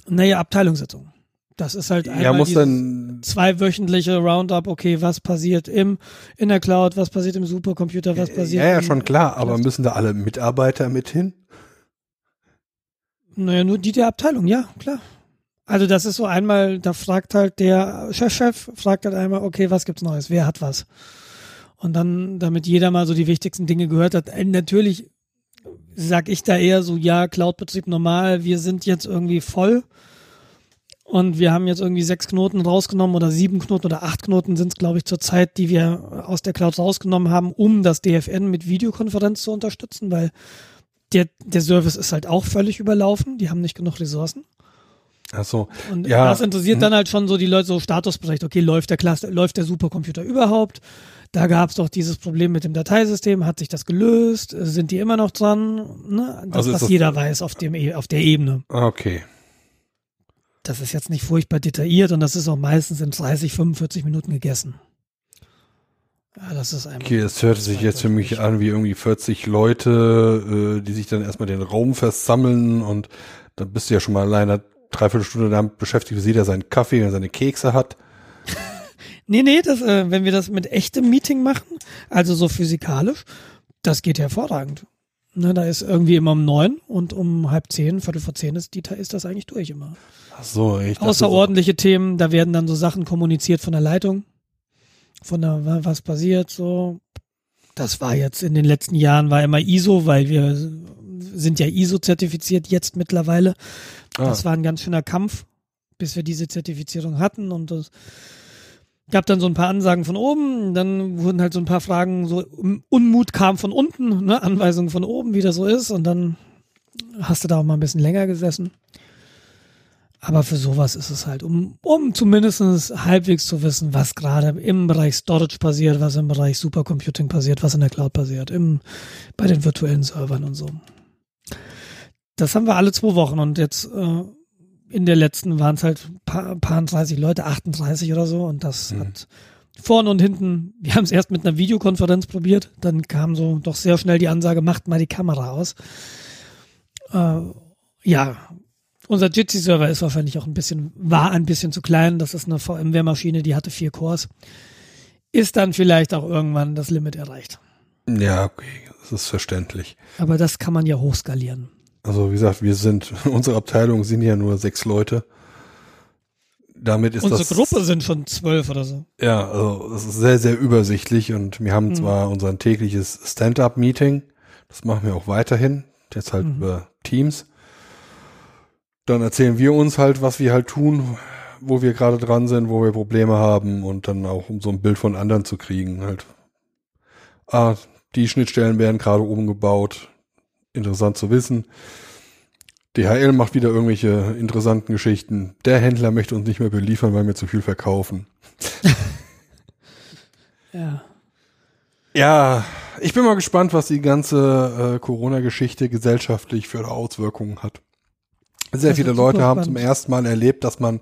Naja, Abteilungssitzungen. Das ist halt ja, muss dann zweiwöchentliche Roundup, okay, was passiert im, in der Cloud, was passiert im Supercomputer, was passiert. Ja, ja, schon klar, aber müssen da alle Mitarbeiter mit hin? Naja, nur die der Abteilung, ja, klar. Also das ist so einmal, da fragt halt der Chefchef, -Chef, fragt halt einmal, okay, was gibt's Neues? Wer hat was? Und dann, damit jeder mal so die wichtigsten Dinge gehört hat, äh, natürlich sag ich da eher so, ja, Cloud-Betrieb normal, wir sind jetzt irgendwie voll. Und wir haben jetzt irgendwie sechs Knoten rausgenommen oder sieben Knoten oder acht Knoten sind es, glaube ich, zurzeit, die wir aus der Cloud rausgenommen haben, um das DFN mit Videokonferenz zu unterstützen, weil der, der Service ist halt auch völlig überlaufen. Die haben nicht genug Ressourcen. Ach so. Und ja. das interessiert hm. dann halt schon so die Leute, so Statusbericht. Okay, läuft der Cluster, läuft der Supercomputer überhaupt? Da gab es doch dieses Problem mit dem Dateisystem. Hat sich das gelöst? Sind die immer noch dran? Ne? Das, also was das jeder weiß auf, dem, e, auf der Ebene. Okay. Das ist jetzt nicht furchtbar detailliert und das ist auch meistens in 30, 45 Minuten gegessen. Ja, das ist einfach. Okay, es hört sich jetzt für mich an wie irgendwie 40 Leute, äh, die sich dann erstmal den Raum versammeln und dann bist du ja schon mal alleine dreiviertel Stunde damit beschäftigt, wie jeder seinen Kaffee und seine Kekse hat. nee, nee, das, äh, wenn wir das mit echtem Meeting machen, also so physikalisch, das geht hervorragend. Ne, da ist irgendwie immer um neun und um halb zehn, viertel vor zehn ist, die, ist das eigentlich durch immer. Ach so, echt. Außerordentliche so. Themen, da werden dann so Sachen kommuniziert von der Leitung von der, was passiert so. Das war jetzt in den letzten Jahren war immer ISO, weil wir sind ja ISO zertifiziert jetzt mittlerweile. Ah. Das war ein ganz schöner Kampf, bis wir diese Zertifizierung hatten und das gab dann so ein paar Ansagen von oben, dann wurden halt so ein paar Fragen, so Unmut kam von unten, ne, Anweisungen von oben, wie das so ist und dann hast du da auch mal ein bisschen länger gesessen. Aber für sowas ist es halt, um, um zumindest halbwegs zu wissen, was gerade im Bereich Storage passiert, was im Bereich Supercomputing passiert, was in der Cloud passiert, im, bei den virtuellen Servern und so. Das haben wir alle zwei Wochen und jetzt äh, in der letzten waren es halt paar, paar 30 Leute, 38 oder so und das mhm. hat vorne und hinten, wir haben es erst mit einer Videokonferenz probiert, dann kam so doch sehr schnell die Ansage, macht mal die Kamera aus. Äh, ja, unser Jitsi-Server ist wahrscheinlich auch ein bisschen, war ein bisschen zu klein. Das ist eine VMware-Maschine, die hatte vier Cores. Ist dann vielleicht auch irgendwann das Limit erreicht. Ja, okay, das ist verständlich. Aber das kann man ja hochskalieren. Also wie gesagt, wir sind, unsere Abteilung sind ja nur sechs Leute. Damit ist unsere das, Gruppe sind schon zwölf oder so. Ja, also es ist sehr, sehr übersichtlich und wir haben mhm. zwar unser tägliches Stand-up-Meeting, das machen wir auch weiterhin, jetzt halt mhm. über Teams dann erzählen wir uns halt, was wir halt tun, wo wir gerade dran sind, wo wir Probleme haben und dann auch, um so ein Bild von anderen zu kriegen, halt. Ah, die Schnittstellen werden gerade oben gebaut. Interessant zu wissen. DHL macht wieder irgendwelche interessanten Geschichten. Der Händler möchte uns nicht mehr beliefern, weil wir zu viel verkaufen. ja. Ja, ich bin mal gespannt, was die ganze äh, Corona-Geschichte gesellschaftlich für Auswirkungen hat. Sehr viele Leute haben zum ersten Mal erlebt, dass man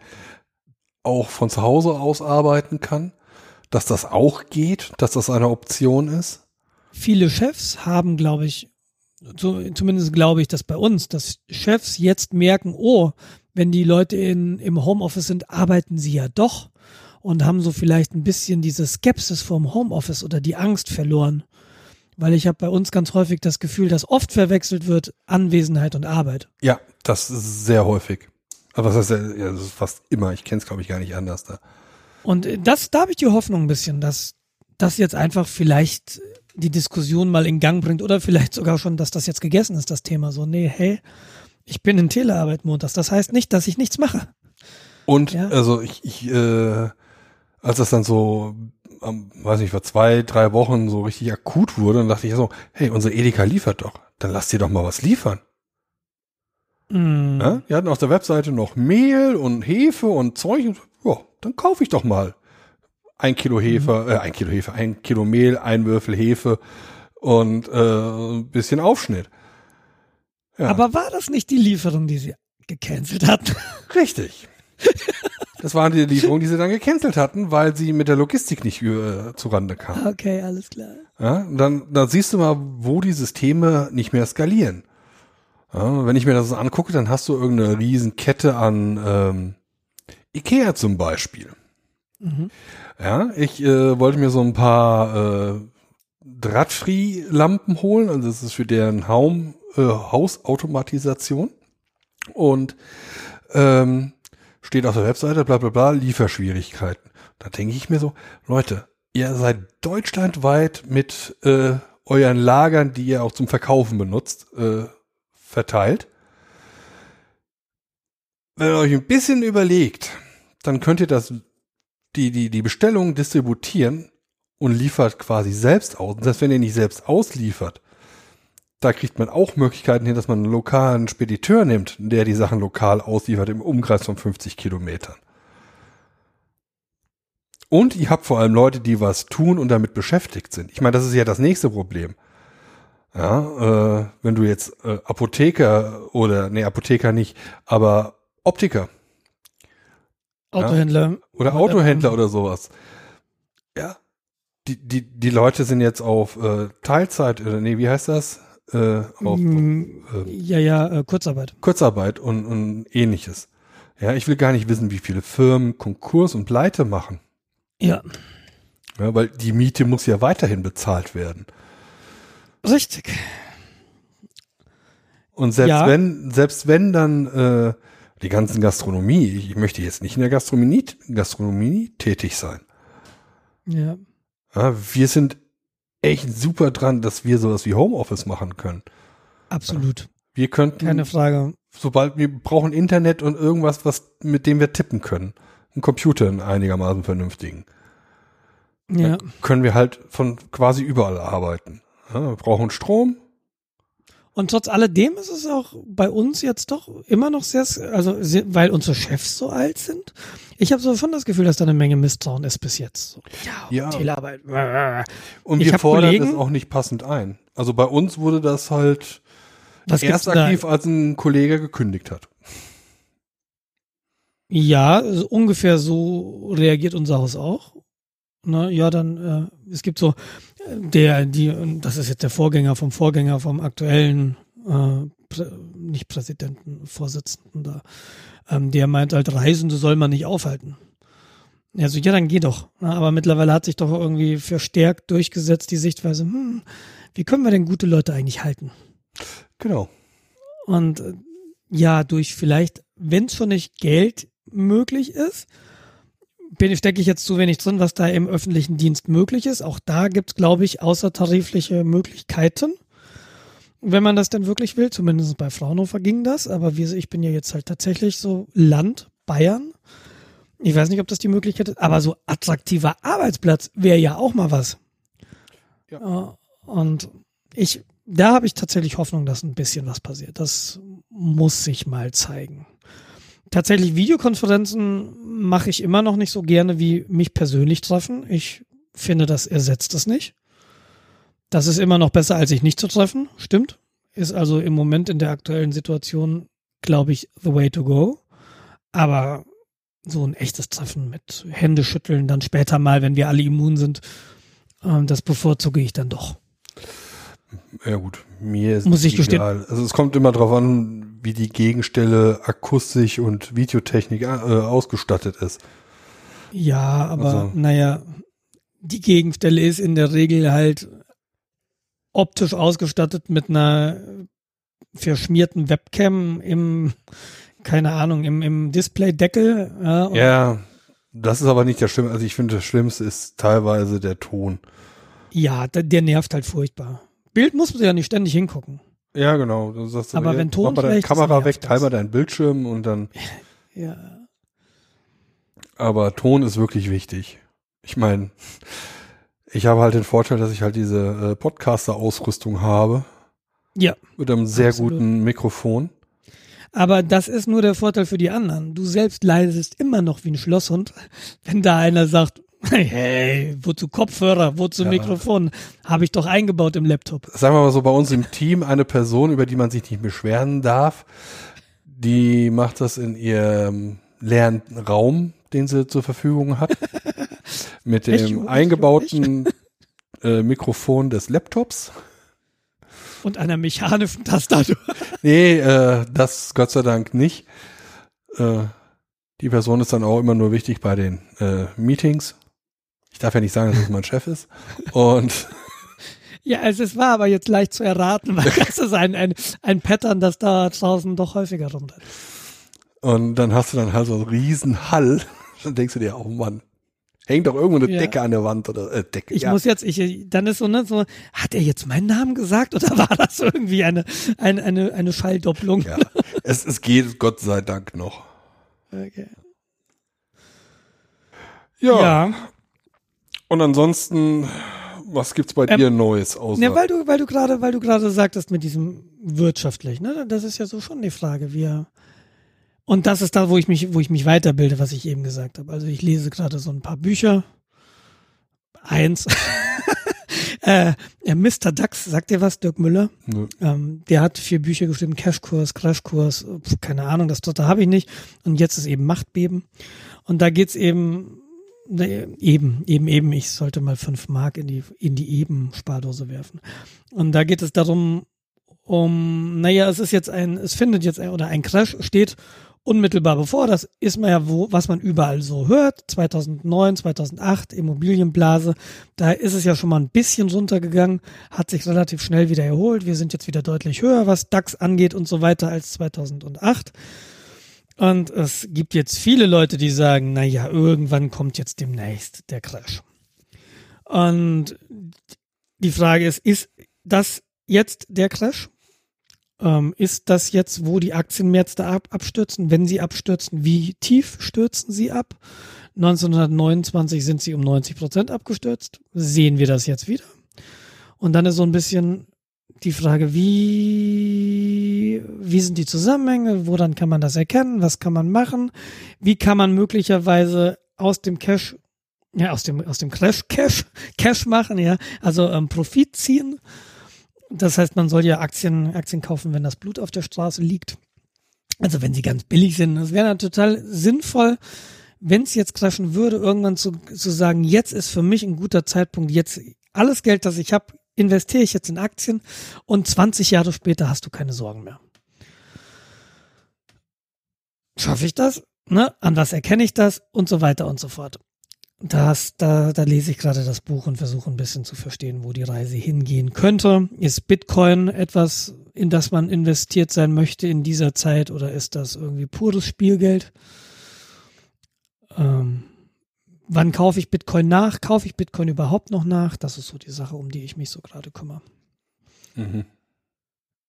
auch von zu Hause aus arbeiten kann, dass das auch geht, dass das eine Option ist. Viele Chefs haben, glaube ich, so, zumindest glaube ich, dass bei uns, dass Chefs jetzt merken, oh, wenn die Leute in, im Homeoffice sind, arbeiten sie ja doch und haben so vielleicht ein bisschen diese Skepsis vorm Homeoffice oder die Angst verloren. Weil ich habe bei uns ganz häufig das Gefühl, dass oft verwechselt wird Anwesenheit und Arbeit. Ja, das ist sehr häufig. Aber was heißt, ja, das ist fast immer. Ich kenne es, glaube ich, gar nicht anders da. Und das, da habe ich die Hoffnung ein bisschen, dass das jetzt einfach vielleicht die Diskussion mal in Gang bringt oder vielleicht sogar schon, dass das jetzt gegessen ist, das Thema. So, nee, hey, ich bin in Telearbeit montags. Das heißt nicht, dass ich nichts mache. Und ja? also ich, ich äh, als das dann so, ähm, weiß nicht, vor zwei, drei Wochen so richtig akut wurde, dann dachte ich so, hey, unser Edeka liefert doch, dann lass dir doch mal was liefern. Mm. Ja, wir hatten auf der Webseite noch Mehl und Hefe und Zeug. Und, ja, dann kaufe ich doch mal ein Kilo Hefe, mhm. äh, ein Kilo Hefe, ein Kilo Mehl, ein Würfel Hefe und äh, ein bisschen Aufschnitt. Ja. Aber war das nicht die Lieferung, die sie gecancelt hatten? Richtig. Das waren die Lieferungen, die sie dann gecancelt hatten, weil sie mit der Logistik nicht äh, zurande kamen. Okay, alles klar. Ja, dann, dann siehst du mal, wo die Systeme nicht mehr skalieren. Ja, wenn ich mir das angucke, dann hast du irgendeine Riesenkette an ähm, Ikea zum Beispiel. Mhm. Ja, ich äh, wollte mir so ein paar äh, Drahtfree-Lampen holen, also das ist für deren Haum, äh, Hausautomatisation. Und ähm, steht auf der Webseite, bla bla bla, Lieferschwierigkeiten. Da denke ich mir so, Leute, ihr seid deutschlandweit mit äh, euren Lagern, die ihr auch zum Verkaufen benutzt, äh, verteilt. Wenn ihr euch ein bisschen überlegt, dann könnt ihr das, die, die, die Bestellung distributieren und liefert quasi selbst aus. Und selbst wenn ihr nicht selbst ausliefert, da kriegt man auch Möglichkeiten hin, dass man einen lokalen Spediteur nimmt, der die Sachen lokal ausliefert im Umkreis von 50 Kilometern. Und ihr habt vor allem Leute, die was tun und damit beschäftigt sind. Ich meine, das ist ja das nächste Problem. Ja, äh, wenn du jetzt äh, Apotheker oder nee, Apotheker nicht, aber Optiker. Autohändler. Ja, oder Autohändler oder sowas. Ja. Die, die, die Leute sind jetzt auf äh, Teilzeit, oder nee, wie heißt das? Äh, auf, mm, äh, ja, ja, äh, Kurzarbeit. Kurzarbeit und, und ähnliches. Ja, ich will gar nicht wissen, wie viele Firmen Konkurs und Pleite machen. Ja. Ja, weil die Miete muss ja weiterhin bezahlt werden. Richtig. Und selbst ja. wenn, selbst wenn dann äh, die ganzen Gastronomie, ich möchte jetzt nicht in der Gastronomie, Gastronomie tätig sein. Ja. ja. Wir sind echt super dran, dass wir sowas wie Homeoffice machen können. Absolut. Wir könnten. Keine Frage. Sobald wir brauchen Internet und irgendwas, was, mit dem wir tippen können. Ein Computer in einigermaßen vernünftigen. Ja. Dann können wir halt von quasi überall arbeiten. Ja, wir brauchen Strom, und trotz alledem ist es auch bei uns jetzt doch immer noch sehr, also weil unsere Chefs so alt sind. Ich habe so schon das Gefühl, dass da eine Menge Misstrauen ist bis jetzt. So, ja, ja. Telearbeit. Und ich wir fordern Kollegen, das auch nicht passend ein. Also bei uns wurde das halt erst aktiv, da? als ein Kollege gekündigt hat. Ja, also ungefähr so reagiert unser Haus auch. Na, ja, dann, äh, es gibt so, der, die, das ist jetzt der Vorgänger vom Vorgänger vom aktuellen, äh, Prä nicht Präsidenten, Vorsitzenden da, ähm, der meint halt, Reisende soll man nicht aufhalten. Ja, so, ja, dann geh doch. Aber mittlerweile hat sich doch irgendwie verstärkt durchgesetzt die Sichtweise, hm, wie können wir denn gute Leute eigentlich halten? Genau. Und äh, ja, durch vielleicht, wenn es schon nicht Geld möglich ist, bin, stecke ich jetzt zu wenig drin, was da im öffentlichen Dienst möglich ist. Auch da gibt's, glaube ich, außertarifliche Möglichkeiten. Wenn man das denn wirklich will, zumindest bei Fraunhofer ging das, aber wie, ich bin ja jetzt halt tatsächlich so Land, Bayern. Ich weiß nicht, ob das die Möglichkeit ist, aber so attraktiver Arbeitsplatz wäre ja auch mal was. Ja. Und ich, da habe ich tatsächlich Hoffnung, dass ein bisschen was passiert. Das muss sich mal zeigen. Tatsächlich Videokonferenzen mache ich immer noch nicht so gerne wie mich persönlich treffen. Ich finde, das ersetzt es nicht. Das ist immer noch besser, als sich nicht zu treffen. Stimmt. Ist also im Moment in der aktuellen Situation, glaube ich, the way to go. Aber so ein echtes Treffen mit Händeschütteln dann später mal, wenn wir alle immun sind, ähm, das bevorzuge ich dann doch. Ja gut, mir ist Muss ich egal. Gestehen. Also es kommt immer darauf an, wie die Gegenstelle akustisch und Videotechnik äh, ausgestattet ist. Ja, aber also. naja, die Gegenstelle ist in der Regel halt optisch ausgestattet mit einer verschmierten Webcam im, keine Ahnung, im, im Display-Deckel. Ja, ja, das ist aber nicht der Schlimmste. Also ich finde, das Schlimmste ist teilweise der Ton. Ja, der, der nervt halt furchtbar. Bild muss man ja nicht ständig hingucken. Ja, genau. Du sagst aber so, wenn Ton mach mal deine Kamera weg, teil mal deinen Bildschirm und dann. ja. Aber Ton ist wirklich wichtig. Ich meine, ich habe halt den Vorteil, dass ich halt diese äh, Podcaster-Ausrüstung habe. Ja. Mit einem sehr absolut. guten Mikrofon. Aber das ist nur der Vorteil für die anderen. Du selbst leidest immer noch wie ein Schlosshund, wenn da einer sagt, hey, hey wozu Kopfhörer, wozu ja. Mikrofon? Habe ich doch eingebaut im Laptop. Sagen wir mal so, bei uns im Team eine Person, über die man sich nicht beschweren darf, die macht das in ihrem leeren Raum, den sie zur Verfügung hat, mit dem eingebauten äh, Mikrofon des Laptops. Und einer mechanischen Tastatur. nee, äh, das Gott sei Dank nicht. Äh, die Person ist dann auch immer nur wichtig bei den äh, Meetings. Ich darf ja nicht sagen, dass es mein Chef ist. Und ja, also es war aber jetzt leicht zu erraten, weil das ist ein, ein, ein Pattern, das da draußen doch häufiger rumläuft. Und dann hast du dann halt so einen riesen Hall. Dann denkst du dir, oh Mann, hängt doch irgendwo eine ja. Decke an der Wand oder äh, Decke. Ich ja. muss jetzt, ich, dann ist so, ne, so, hat er jetzt meinen Namen gesagt oder war das irgendwie eine, eine, eine, eine Schalldopplung? Ja, es, es geht Gott sei Dank noch. Okay. Ja. ja. Und ansonsten, was gibt's bei ähm, dir Neues außer? Ja, weil du, weil du gerade, weil du gerade sagtest mit diesem wirtschaftlich, ne? Das ist ja so schon die Frage, wie und das ist da, wo ich mich, wo ich mich weiterbilde, was ich eben gesagt habe. Also ich lese gerade so ein paar Bücher. Eins. äh, Mr. Dax, sagt dir was, Dirk Müller? Ja. Ähm, der hat vier Bücher geschrieben, Cashkurs, Crashkurs, keine Ahnung, das dritte habe ich nicht. Und jetzt ist eben Machtbeben. Und da geht's eben, ne, eben, eben, eben, ich sollte mal fünf Mark in die, in die Eben-Spardose werfen. Und da geht es darum, um, naja, es ist jetzt ein, es findet jetzt ein, oder ein Crash steht unmittelbar bevor. Das ist man ja, wo, was man überall so hört. 2009, 2008, Immobilienblase. Da ist es ja schon mal ein bisschen runtergegangen, hat sich relativ schnell wieder erholt. Wir sind jetzt wieder deutlich höher, was DAX angeht und so weiter als 2008. Und es gibt jetzt viele Leute, die sagen, na ja, irgendwann kommt jetzt demnächst der Crash. Und die Frage ist, ist das jetzt der Crash? Ähm, ist das jetzt, wo die Aktienmärkte ab, abstürzen? Wenn sie abstürzen, wie tief stürzen sie ab? 1929 sind sie um 90 Prozent abgestürzt. Sehen wir das jetzt wieder? Und dann ist so ein bisschen die Frage, wie, wie sind die Zusammenhänge? Woran kann man das erkennen? Was kann man machen? Wie kann man möglicherweise aus dem Cash, ja, aus dem, aus dem Crash Cash, Cash machen, ja, also ähm, Profit ziehen? Das heißt, man soll ja Aktien, Aktien kaufen, wenn das Blut auf der Straße liegt. Also wenn sie ganz billig sind. Es wäre total sinnvoll, wenn es jetzt crashen würde, irgendwann zu, zu sagen, jetzt ist für mich ein guter Zeitpunkt, jetzt alles Geld, das ich habe, investiere ich jetzt in Aktien und 20 Jahre später hast du keine Sorgen mehr. Schaffe ich das? Ne? An was erkenne ich das? Und so weiter und so fort. Das, da, da lese ich gerade das Buch und versuche ein bisschen zu verstehen, wo die Reise hingehen könnte. Ist Bitcoin etwas, in das man investiert sein möchte in dieser Zeit oder ist das irgendwie pures Spielgeld? Ähm, wann kaufe ich Bitcoin nach? Kaufe ich Bitcoin überhaupt noch nach? Das ist so die Sache, um die ich mich so gerade kümmere. Mhm.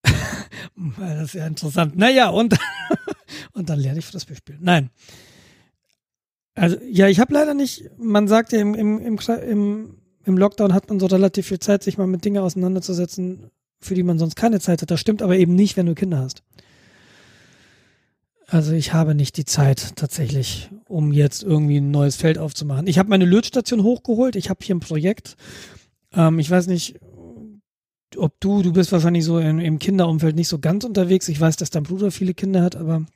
das ist ja interessant. Naja, und, und dann lerne ich das Spiel. Nein. Also ja, ich habe leider nicht, man sagt ja im, im, im, im, im Lockdown hat man so relativ viel Zeit, sich mal mit Dingen auseinanderzusetzen, für die man sonst keine Zeit hat. Das stimmt aber eben nicht, wenn du Kinder hast. Also ich habe nicht die Zeit tatsächlich, um jetzt irgendwie ein neues Feld aufzumachen. Ich habe meine Lötstation hochgeholt. Ich habe hier ein Projekt. Ähm, ich weiß nicht, ob du, du bist wahrscheinlich so im, im Kinderumfeld nicht so ganz unterwegs. Ich weiß, dass dein Bruder viele Kinder hat, aber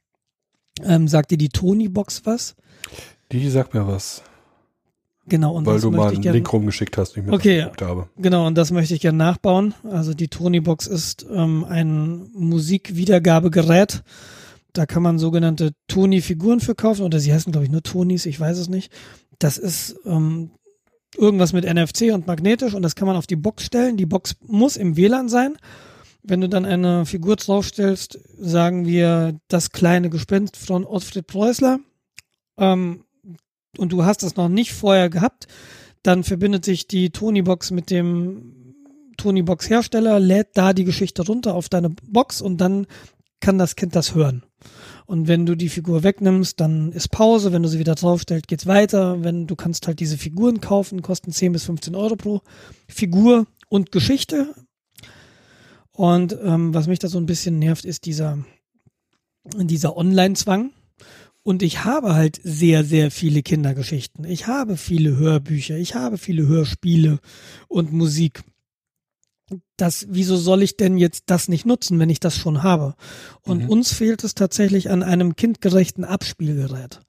ähm, sagt dir die Tony-Box was? Die sagt mir was. Genau, und Weil du mal einen Link rumgeschickt hast, den ich mir okay, habe. Genau, und das möchte ich gerne nachbauen. Also die Tonybox ist ähm, ein Musikwiedergabegerät. Da kann man sogenannte Tony-Figuren für kaufen, oder sie heißen, glaube ich, nur Tonys, ich weiß es nicht. Das ist ähm, irgendwas mit NFC und magnetisch und das kann man auf die Box stellen. Die Box muss im WLAN sein. Wenn du dann eine Figur draufstellst, sagen wir das kleine Gespenst von Ottfried Preußler, ähm, und du hast das noch nicht vorher gehabt, dann verbindet sich die Tonybox mit dem Tonybox Hersteller, lädt da die Geschichte runter auf deine Box und dann kann das Kind das hören. Und wenn du die Figur wegnimmst, dann ist Pause. Wenn du sie wieder draufstellst, geht's weiter. Wenn du kannst halt diese Figuren kaufen, kosten 10 bis 15 Euro pro Figur und Geschichte. Und ähm, was mich da so ein bisschen nervt, ist dieser, dieser Online-Zwang. Und ich habe halt sehr, sehr viele Kindergeschichten. Ich habe viele Hörbücher, ich habe viele Hörspiele und Musik das, wieso soll ich denn jetzt das nicht nutzen, wenn ich das schon habe? Und mhm. uns fehlt es tatsächlich an einem kindgerechten Abspielgerät.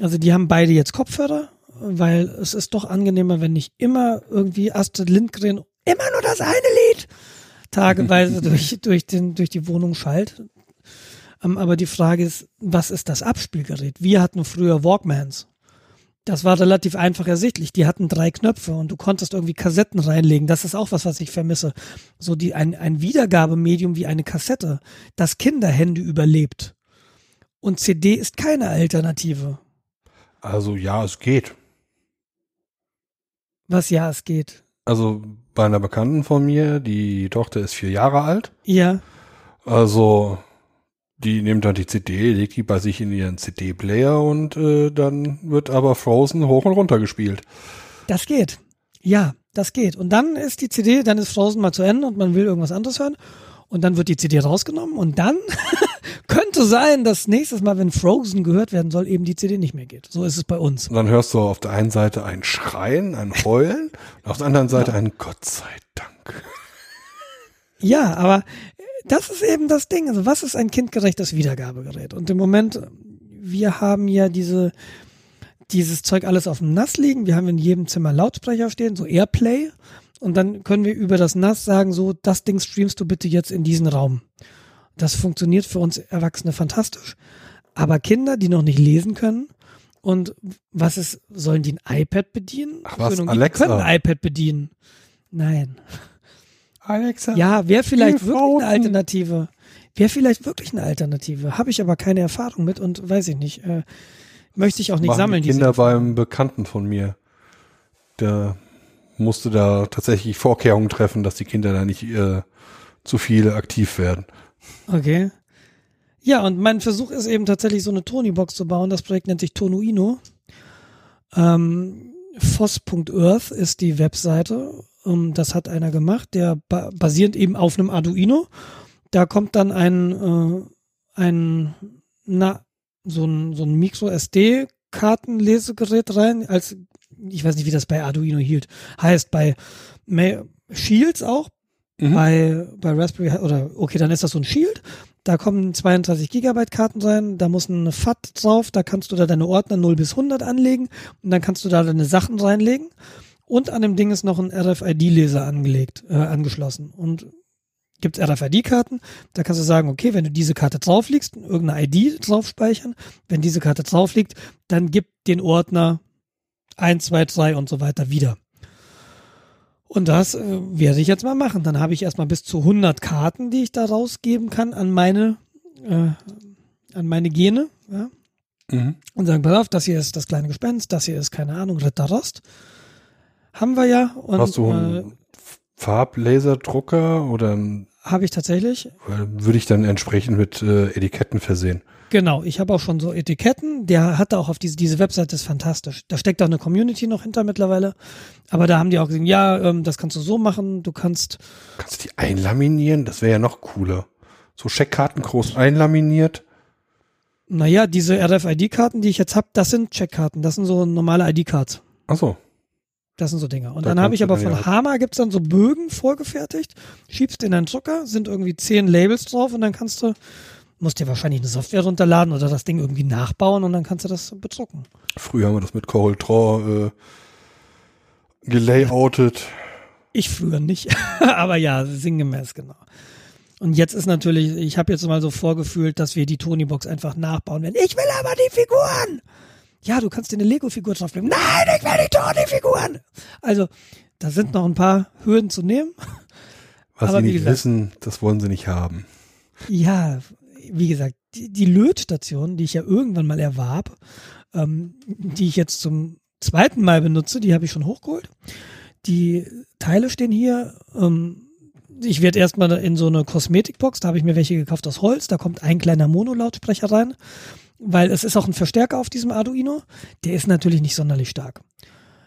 Also die haben beide jetzt Kopfhörer, weil es ist doch angenehmer, wenn nicht immer irgendwie Astrid Lindgren immer nur das eine Lied tageweise durch, durch, den, durch die Wohnung schallt. Ähm, aber die Frage ist, was ist das Abspielgerät? Wir hatten früher Walkmans. Das war relativ einfach ersichtlich. Die hatten drei Knöpfe und du konntest irgendwie Kassetten reinlegen. Das ist auch was, was ich vermisse. So die, ein, ein Wiedergabemedium wie eine Kassette, das Kinderhände überlebt. Und CD ist keine Alternative. Also ja, es geht. Was ja, es geht. Also bei einer Bekannten von mir, die Tochter ist vier Jahre alt. Ja. Also die nimmt dann die CD, legt die bei sich in ihren CD-Player und äh, dann wird aber Frozen hoch und runter gespielt. Das geht. Ja, das geht. Und dann ist die CD, dann ist Frozen mal zu Ende und man will irgendwas anderes hören. Und dann wird die CD rausgenommen und dann könnte sein, dass nächstes Mal, wenn Frozen gehört werden soll, eben die CD nicht mehr geht. So ist es bei uns. Und dann hörst du auf der einen Seite ein Schreien, ein Heulen und auf der anderen Seite ja. ein Gott sei Dank. Ja, aber das ist eben das Ding. Also was ist ein kindgerechtes Wiedergabegerät? Und im Moment, wir haben ja diese, dieses Zeug alles auf dem NAS liegen. Wir haben in jedem Zimmer Lautsprecher stehen, so Airplay. Und dann können wir über das NAS sagen, so, das Ding streamst du bitte jetzt in diesen Raum. Das funktioniert für uns Erwachsene fantastisch. Aber Kinder, die noch nicht lesen können, und was ist, sollen die ein iPad bedienen? Ach was, Alexa. können ein iPad bedienen. Nein. Alexa. Ja, wäre vielleicht wirklich eine Alternative. Wäre vielleicht wirklich eine Alternative. Habe ich aber keine Erfahrung mit und weiß ich nicht. Äh, möchte ich auch nicht Machen sammeln. Die Kinder beim Bekannten von mir. Der musste da tatsächlich Vorkehrungen treffen, dass die Kinder da nicht äh, zu viel aktiv werden. Okay. Ja, und mein Versuch ist eben tatsächlich so eine Tony-Box zu bauen. Das Projekt nennt sich Tonuino. Ähm, Foss.earth ist die Webseite ähm, das hat einer gemacht, der ba basierend eben auf einem Arduino. Da kommt dann ein, äh, ein na, so ein, so ein Micro-SD-Kartenlesegerät rein, als, ich weiß nicht, wie das bei Arduino hielt. Heißt bei Shields auch, mhm. bei, bei Raspberry, oder okay, dann ist das so ein Shield. Da kommen 32 Gigabyte Karten rein, da muss eine FAT drauf, da kannst du da deine Ordner 0 bis 100 anlegen und dann kannst du da deine Sachen reinlegen. Und an dem Ding ist noch ein RFID-Leser angelegt, äh, angeschlossen. Und gibt's RFID-Karten. Da kannst du sagen, okay, wenn du diese Karte drauflegst, irgendeine ID drauf speichern. Wenn diese Karte drauf liegt, dann gib den Ordner 1, 2, 3 und so weiter wieder. Und das äh, werde ich jetzt mal machen. Dann habe ich erstmal bis zu 100 Karten, die ich da rausgeben kann an meine, äh, an meine Gene. Ja? Mhm. Und sagen, pass auf, das hier ist das kleine Gespenst, das hier ist, keine Ahnung, Ritter Rost. Haben wir ja. Und, Hast du einen äh, Farblaserdrucker oder Habe ich tatsächlich. Würde ich dann entsprechend mit äh, Etiketten versehen. Genau, ich habe auch schon so Etiketten. Der hat da auch auf diese, diese Webseite ist fantastisch. Da steckt auch eine Community noch hinter mittlerweile. Aber da haben die auch gesagt, ja, ähm, das kannst du so machen. Du kannst. Kannst du die einlaminieren? Das wäre ja noch cooler. So Checkkarten groß einlaminiert. Naja, diese RFID-Karten, die ich jetzt habe, das sind Checkkarten. Das sind so normale ID-Cards. Ach so. Das sind so Dinge. Und da dann habe ich aber von ja. Hama gibt's dann so Bögen vorgefertigt, schiebst in deinen Drucker, sind irgendwie zehn Labels drauf und dann kannst du, musst dir wahrscheinlich eine Software runterladen oder das Ding irgendwie nachbauen und dann kannst du das bedrucken. Früher haben wir das mit Corel Draw äh, gelayoutet. Ich früher nicht, aber ja, sinngemäß, genau. Und jetzt ist natürlich, ich habe jetzt mal so vorgefühlt, dass wir die Tony-Box einfach nachbauen werden. Ich will aber die Figuren! Ja, du kannst dir eine Lego-Figur drauflegen. Nein, ich will die Tony-Figuren. Also, da sind noch ein paar Hürden zu nehmen. Was Aber sie nicht gesagt, wissen, das wollen sie nicht haben. Ja, wie gesagt, die, die Lötstation, die ich ja irgendwann mal erwarb, ähm, die ich jetzt zum zweiten Mal benutze, die habe ich schon hochgeholt. Die Teile stehen hier. Ähm, ich werde erstmal in so eine Kosmetikbox, da habe ich mir welche gekauft aus Holz, da kommt ein kleiner Mono-Lautsprecher rein, weil es ist auch ein Verstärker auf diesem Arduino, der ist natürlich nicht sonderlich stark.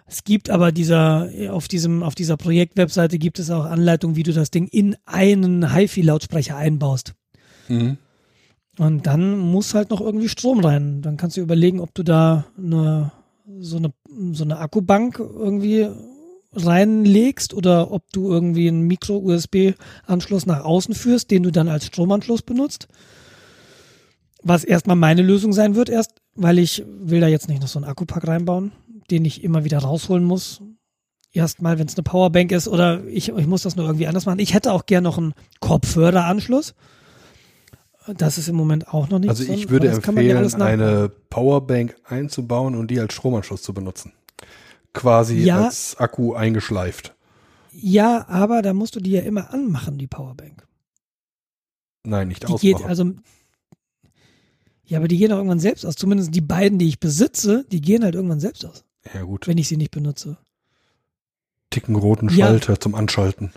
Es gibt aber dieser, auf diesem, auf dieser Projektwebseite gibt es auch Anleitungen, wie du das Ding in einen HiFi-Lautsprecher einbaust. Mhm. Und dann muss halt noch irgendwie Strom rein. Dann kannst du überlegen, ob du da eine, so eine, so eine Akkubank irgendwie reinlegst oder ob du irgendwie einen Micro-USB-Anschluss nach außen führst, den du dann als Stromanschluss benutzt. Was erstmal meine Lösung sein wird, erst, weil ich will da jetzt nicht noch so einen Akkupack reinbauen, den ich immer wieder rausholen muss. Erstmal, wenn es eine Powerbank ist oder ich, ich muss das nur irgendwie anders machen. Ich hätte auch gern noch einen Kopfhöreranschluss. Das ist im Moment auch noch nicht Also ich so, würde empfehlen, eine Powerbank einzubauen und die als Stromanschluss zu benutzen quasi ja, als Akku eingeschleift. Ja, aber da musst du die ja immer anmachen, die Powerbank. Nein, nicht die ausmachen. Geht also, ja, aber die gehen auch irgendwann selbst aus. Zumindest die beiden, die ich besitze, die gehen halt irgendwann selbst aus. Ja, gut. Wenn ich sie nicht benutze. Ticken roten Schalter ja. zum Anschalten.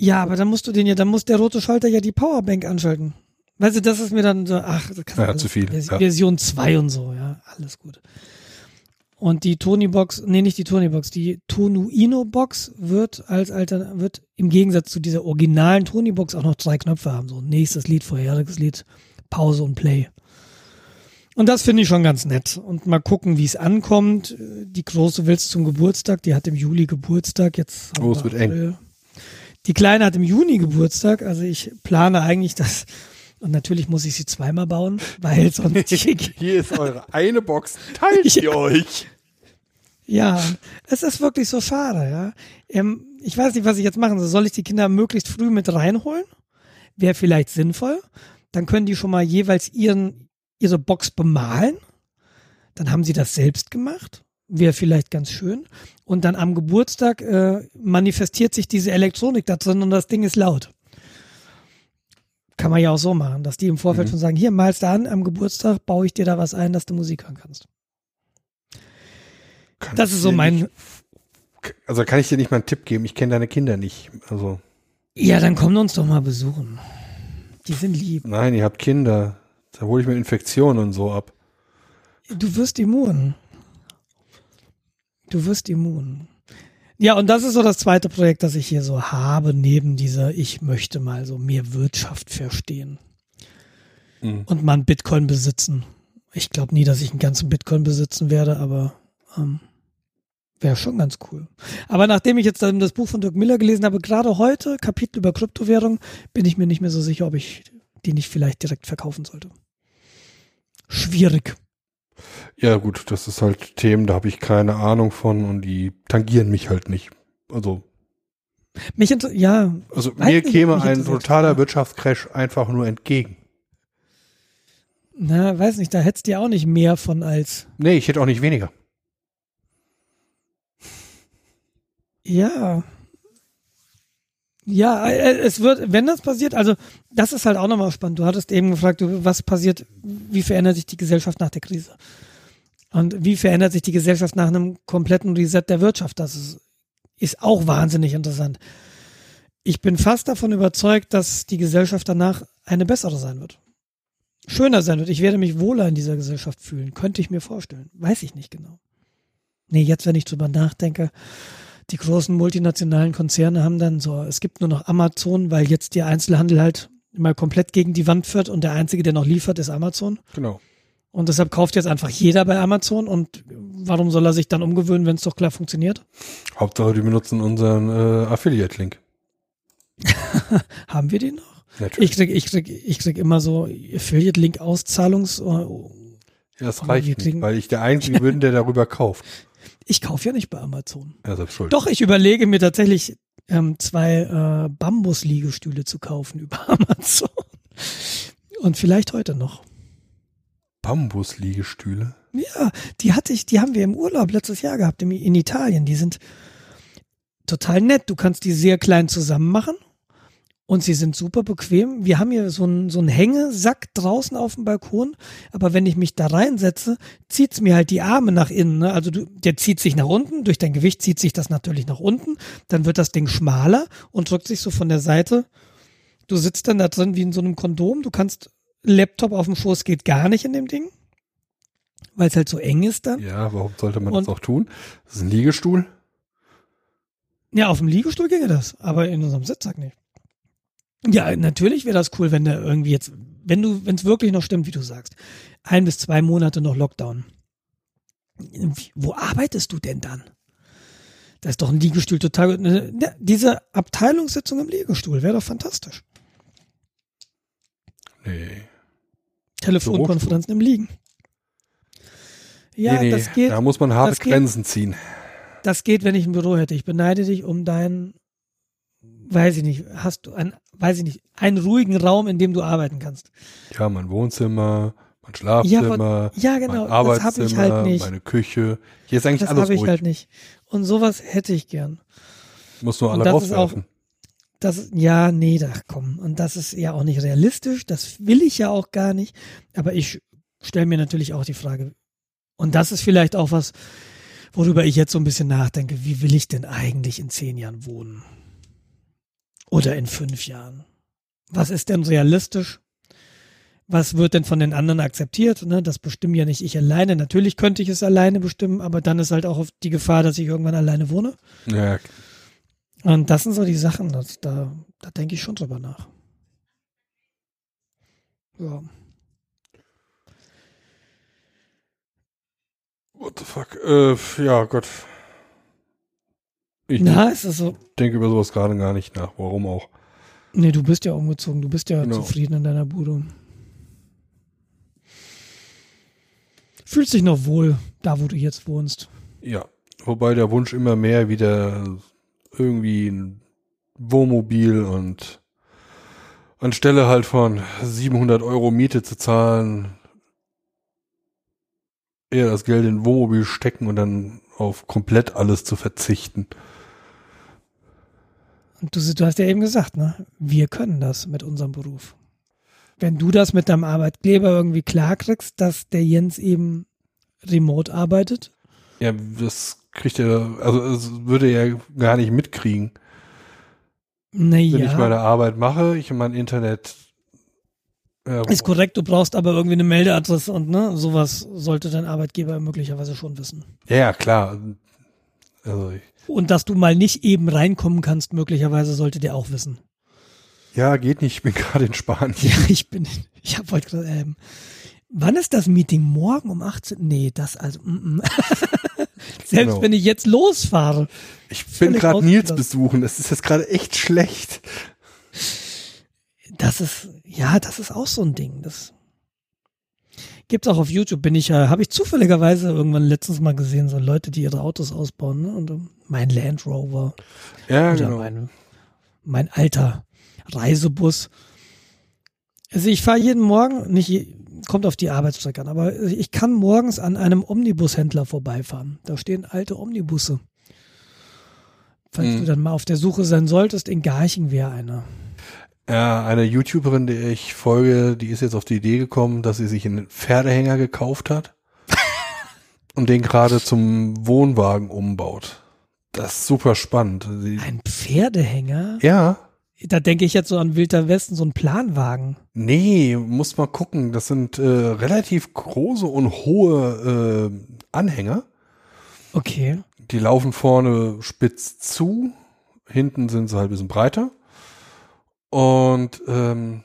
Ja, aber dann musst du den ja, dann muss der rote Schalter ja die Powerbank anschalten. Weißt du, das ist mir dann so, ach, das kann ja, also, zu viel. Version 2 ja. und so, ja, alles gut. Und die Tony-Box, nee, nicht die Tony-Box, die Tonuino-Box wird als Alter, wird im Gegensatz zu dieser originalen Tony-Box auch noch drei Knöpfe haben. So nächstes Lied, vorheriges Lied, Pause und Play. Und das finde ich schon ganz nett. Und mal gucken, wie es ankommt. Die Große will's zum Geburtstag, die hat im Juli Geburtstag. Jetzt oh, es wird eng. Die Kleine hat im Juni Geburtstag. Also ich plane eigentlich, dass und natürlich muss ich sie zweimal bauen, weil sonst. Hier ist eure eine Box, teilt ja. ihr euch. Ja, es ist wirklich so schade, ja. Ähm, ich weiß nicht, was ich jetzt machen soll. Soll ich die Kinder möglichst früh mit reinholen? Wäre vielleicht sinnvoll. Dann können die schon mal jeweils ihren, ihre Box bemalen. Dann haben sie das selbst gemacht. Wäre vielleicht ganz schön. Und dann am Geburtstag äh, manifestiert sich diese Elektronik da drin und das Ding ist laut. Kann man ja auch so machen, dass die im Vorfeld mhm. schon sagen, hier malst du an, am Geburtstag baue ich dir da was ein, dass du Musik hören kannst. Kann das ist so mein. Nicht, also kann ich dir nicht mal einen Tipp geben, ich kenne deine Kinder nicht. Also. Ja, dann komm uns doch mal besuchen. Die sind lieb. Nein, ihr habt Kinder. Da hole ich mir Infektionen und so ab. Du wirst immun. Du wirst immun. Ja, und das ist so das zweite Projekt, das ich hier so habe, neben dieser, ich möchte mal so mehr Wirtschaft verstehen. Mhm. Und mal einen Bitcoin besitzen. Ich glaube nie, dass ich einen ganzen Bitcoin besitzen werde, aber ähm, wäre schon ganz cool. Aber nachdem ich jetzt dann das Buch von Dirk Miller gelesen habe, gerade heute, Kapitel über Kryptowährung, bin ich mir nicht mehr so sicher, ob ich die nicht vielleicht direkt verkaufen sollte. Schwierig. Ja, gut, das ist halt Themen, da habe ich keine Ahnung von und die tangieren mich halt nicht. Also. Mich ja. Also mir käme ein totaler Wirtschaftscrash einfach nur entgegen. Na, weiß nicht, da hättest du ja auch nicht mehr von als. Nee, ich hätte auch nicht weniger. Ja. Ja, äh, es wird, wenn das passiert, also das ist halt auch nochmal spannend. Du hattest eben gefragt, was passiert, wie verändert sich die Gesellschaft nach der Krise? Und wie verändert sich die Gesellschaft nach einem kompletten Reset der Wirtschaft? Das ist, ist auch wahnsinnig interessant. Ich bin fast davon überzeugt, dass die Gesellschaft danach eine bessere sein wird. Schöner sein wird. Ich werde mich wohler in dieser Gesellschaft fühlen. Könnte ich mir vorstellen. Weiß ich nicht genau. Nee, jetzt, wenn ich drüber nachdenke, die großen multinationalen Konzerne haben dann so, es gibt nur noch Amazon, weil jetzt der Einzelhandel halt mal komplett gegen die Wand führt und der einzige, der noch liefert, ist Amazon. Genau. Und deshalb kauft jetzt einfach jeder bei Amazon und warum soll er sich dann umgewöhnen, wenn es doch klar funktioniert? Hauptsache, die benutzen unseren äh, Affiliate-Link. haben wir den noch? Natürlich. Ich krieg, ich krieg, ich krieg immer so Affiliate-Link-Auszahlungs. Ja, das reicht nicht, weil ich der Einzige bin, der darüber kauft. Ich kaufe ja nicht bei Amazon. Ja, selbst schuld. Doch, ich überlege mir tatsächlich ähm, zwei äh, Bambus-Liegestühle zu kaufen über Amazon. Und vielleicht heute noch. Bambus-Liegestühle? Ja, die hatte ich, die haben wir im Urlaub letztes Jahr gehabt in, in Italien. Die sind total nett. Du kannst die sehr klein zusammen machen Und sie sind super bequem. Wir haben hier so einen, so einen Hängesack draußen auf dem Balkon. Aber wenn ich mich da reinsetze, zieht's mir halt die Arme nach innen. Ne? Also du, der zieht sich nach unten. Durch dein Gewicht zieht sich das natürlich nach unten. Dann wird das Ding schmaler und drückt sich so von der Seite. Du sitzt dann da drin wie in so einem Kondom. Du kannst Laptop auf dem Schoß geht gar nicht in dem Ding. Weil es halt so eng ist dann. Ja, warum sollte man und, das auch tun? Das ist ein Liegestuhl. Ja, auf dem Liegestuhl ginge das, aber in unserem Sitzsack nicht. Ja, natürlich wäre das cool, wenn der irgendwie jetzt, wenn du, wenn es wirklich noch stimmt, wie du sagst, ein bis zwei Monate noch Lockdown. Wo arbeitest du denn dann? Da ist doch ein Liegestuhl total. Ne, ne, diese Abteilungssitzung im Liegestuhl wäre doch fantastisch. Nee. Telefonkonferenzen im Liegen. Ja, nee, nee, das geht. Da muss man harte Grenzen geht, ziehen. Das geht, wenn ich ein Büro hätte. Ich beneide dich um deinen weiß ich nicht, hast du ein, weiß ich nicht, einen ruhigen Raum, in dem du arbeiten kannst. Ja, mein Wohnzimmer, mein Schlafzimmer, ja, ja genau, mein Arbeitszimmer, das ich halt nicht. meine Küche. Hier ist eigentlich das alles Das habe ich halt nicht. Und sowas hätte ich gern. Muss nur alle rauswerfen. Das, ja, nee, da komm. Und das ist ja auch nicht realistisch. Das will ich ja auch gar nicht. Aber ich stelle mir natürlich auch die Frage. Und das ist vielleicht auch was, worüber ich jetzt so ein bisschen nachdenke. Wie will ich denn eigentlich in zehn Jahren wohnen? Oder in fünf Jahren? Was ist denn realistisch? Was wird denn von den anderen akzeptiert? Ne? Das bestimmen ja nicht ich alleine. Natürlich könnte ich es alleine bestimmen, aber dann ist halt auch die Gefahr, dass ich irgendwann alleine wohne. Ja. Und das sind so die Sachen, das, da, da denke ich schon drüber nach. Ja. What the fuck? Äh, ja, Gott. Ich Na, ist das so? denke über sowas gerade gar nicht nach. Warum auch? Nee, du bist ja umgezogen. Du bist ja genau. zufrieden in deiner Bude. Fühlst dich noch wohl, da wo du jetzt wohnst. Ja, wobei der Wunsch immer mehr wieder irgendwie ein Wohnmobil und anstelle halt von 700 Euro Miete zu zahlen, eher das Geld in Wohnmobil stecken und dann auf komplett alles zu verzichten. Und du, du hast ja eben gesagt, ne? Wir können das mit unserem Beruf. Wenn du das mit deinem Arbeitgeber irgendwie klarkriegst, dass der Jens eben remote arbeitet. Ja, das kriegt er, also es würde er gar nicht mitkriegen. Naja. Wenn ich meine Arbeit mache, ich mein Internet. Ja, ist korrekt, du brauchst aber irgendwie eine Meldeadresse und ne, sowas sollte dein Arbeitgeber möglicherweise schon wissen. Ja, klar. Also ich, und dass du mal nicht eben reinkommen kannst, möglicherweise sollte der auch wissen. Ja, geht nicht. Ich bin gerade in Spanien. Ja, ich bin, ich habe heute gerade, ähm, wann ist das Meeting? Morgen um 18? Nee, das also, mm, mm. Selbst genau. wenn ich jetzt losfahre. Ich bin gerade Nils besuchen. Das ist jetzt gerade echt schlecht. Das ist, ja, das ist auch so ein Ding. Das Gibt's auch auf YouTube, bin ich ja, habe ich zufälligerweise irgendwann letztens mal gesehen, so Leute, die ihre Autos ausbauen, ne? Und ähm, mein Land Rover. Ja, oder genau. mein, mein alter Reisebus. Also ich fahre jeden Morgen, nicht kommt auf die Arbeitsstrecke an, aber ich kann morgens an einem Omnibushändler vorbeifahren. Da stehen alte Omnibusse. Falls mhm. du dann mal auf der Suche sein solltest, in Garching wäre einer. Ja, eine YouTuberin, die ich folge, die ist jetzt auf die Idee gekommen, dass sie sich einen Pferdehänger gekauft hat und den gerade zum Wohnwagen umbaut. Das ist super spannend. Sie Ein Pferdehänger? Ja. Da denke ich jetzt so an Wilder Westen, so ein Planwagen. Nee, muss mal gucken. Das sind äh, relativ große und hohe äh, Anhänger. Okay. Die laufen vorne spitz zu, hinten sind sie halt ein bisschen breiter. Und ähm,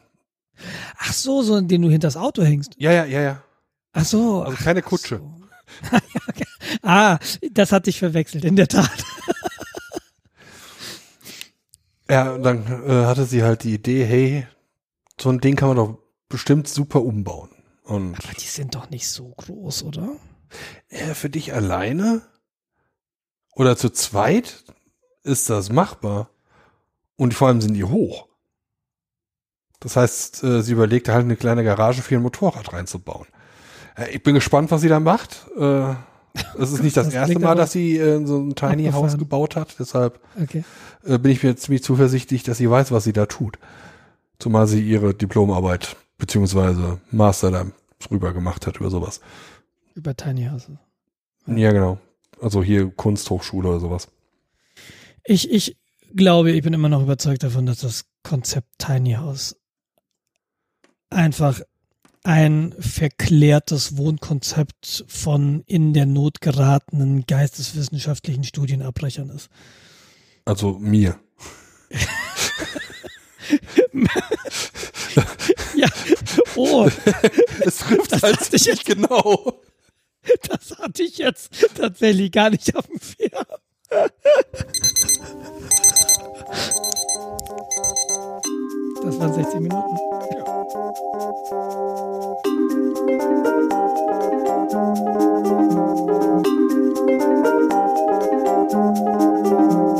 Ach so, so den du hinter das Auto hängst. Ja, ja, ja, ja. Ach so. Also keine Kutsche. So. ah, das hat dich verwechselt, in der Tat. ja, dann äh, hatte sie halt die Idee, hey, so ein Ding kann man doch bestimmt super umbauen. Und Aber die sind doch nicht so groß, oder? Ja, für dich alleine oder zu zweit ist das machbar. Und vor allem sind die hoch. Das heißt, äh, sie überlegte halt eine kleine Garage für ihr Motorrad reinzubauen. Äh, ich bin gespannt, was sie da macht. Äh, Es ist nicht das, das erste Mal, dass sie äh, so ein Tiny House gebaut hat. Deshalb okay. äh, bin ich mir ziemlich zuversichtlich, dass sie weiß, was sie da tut. Zumal sie ihre Diplomarbeit beziehungsweise Master da drüber gemacht hat über sowas. Über Tiny Houses. Ja. ja, genau. Also hier Kunsthochschule oder sowas. Ich, ich glaube, ich bin immer noch überzeugt davon, dass das Konzept Tiny House einfach ein verklärtes Wohnkonzept von in der Not geratenen geisteswissenschaftlichen Studienabbrechern ist. Also mir. ja, oh. Es trifft das halt nicht jetzt, genau. Das hatte ich jetzt tatsächlich gar nicht auf dem Pferd. Das waren 16 Minuten. Ja. Thank you.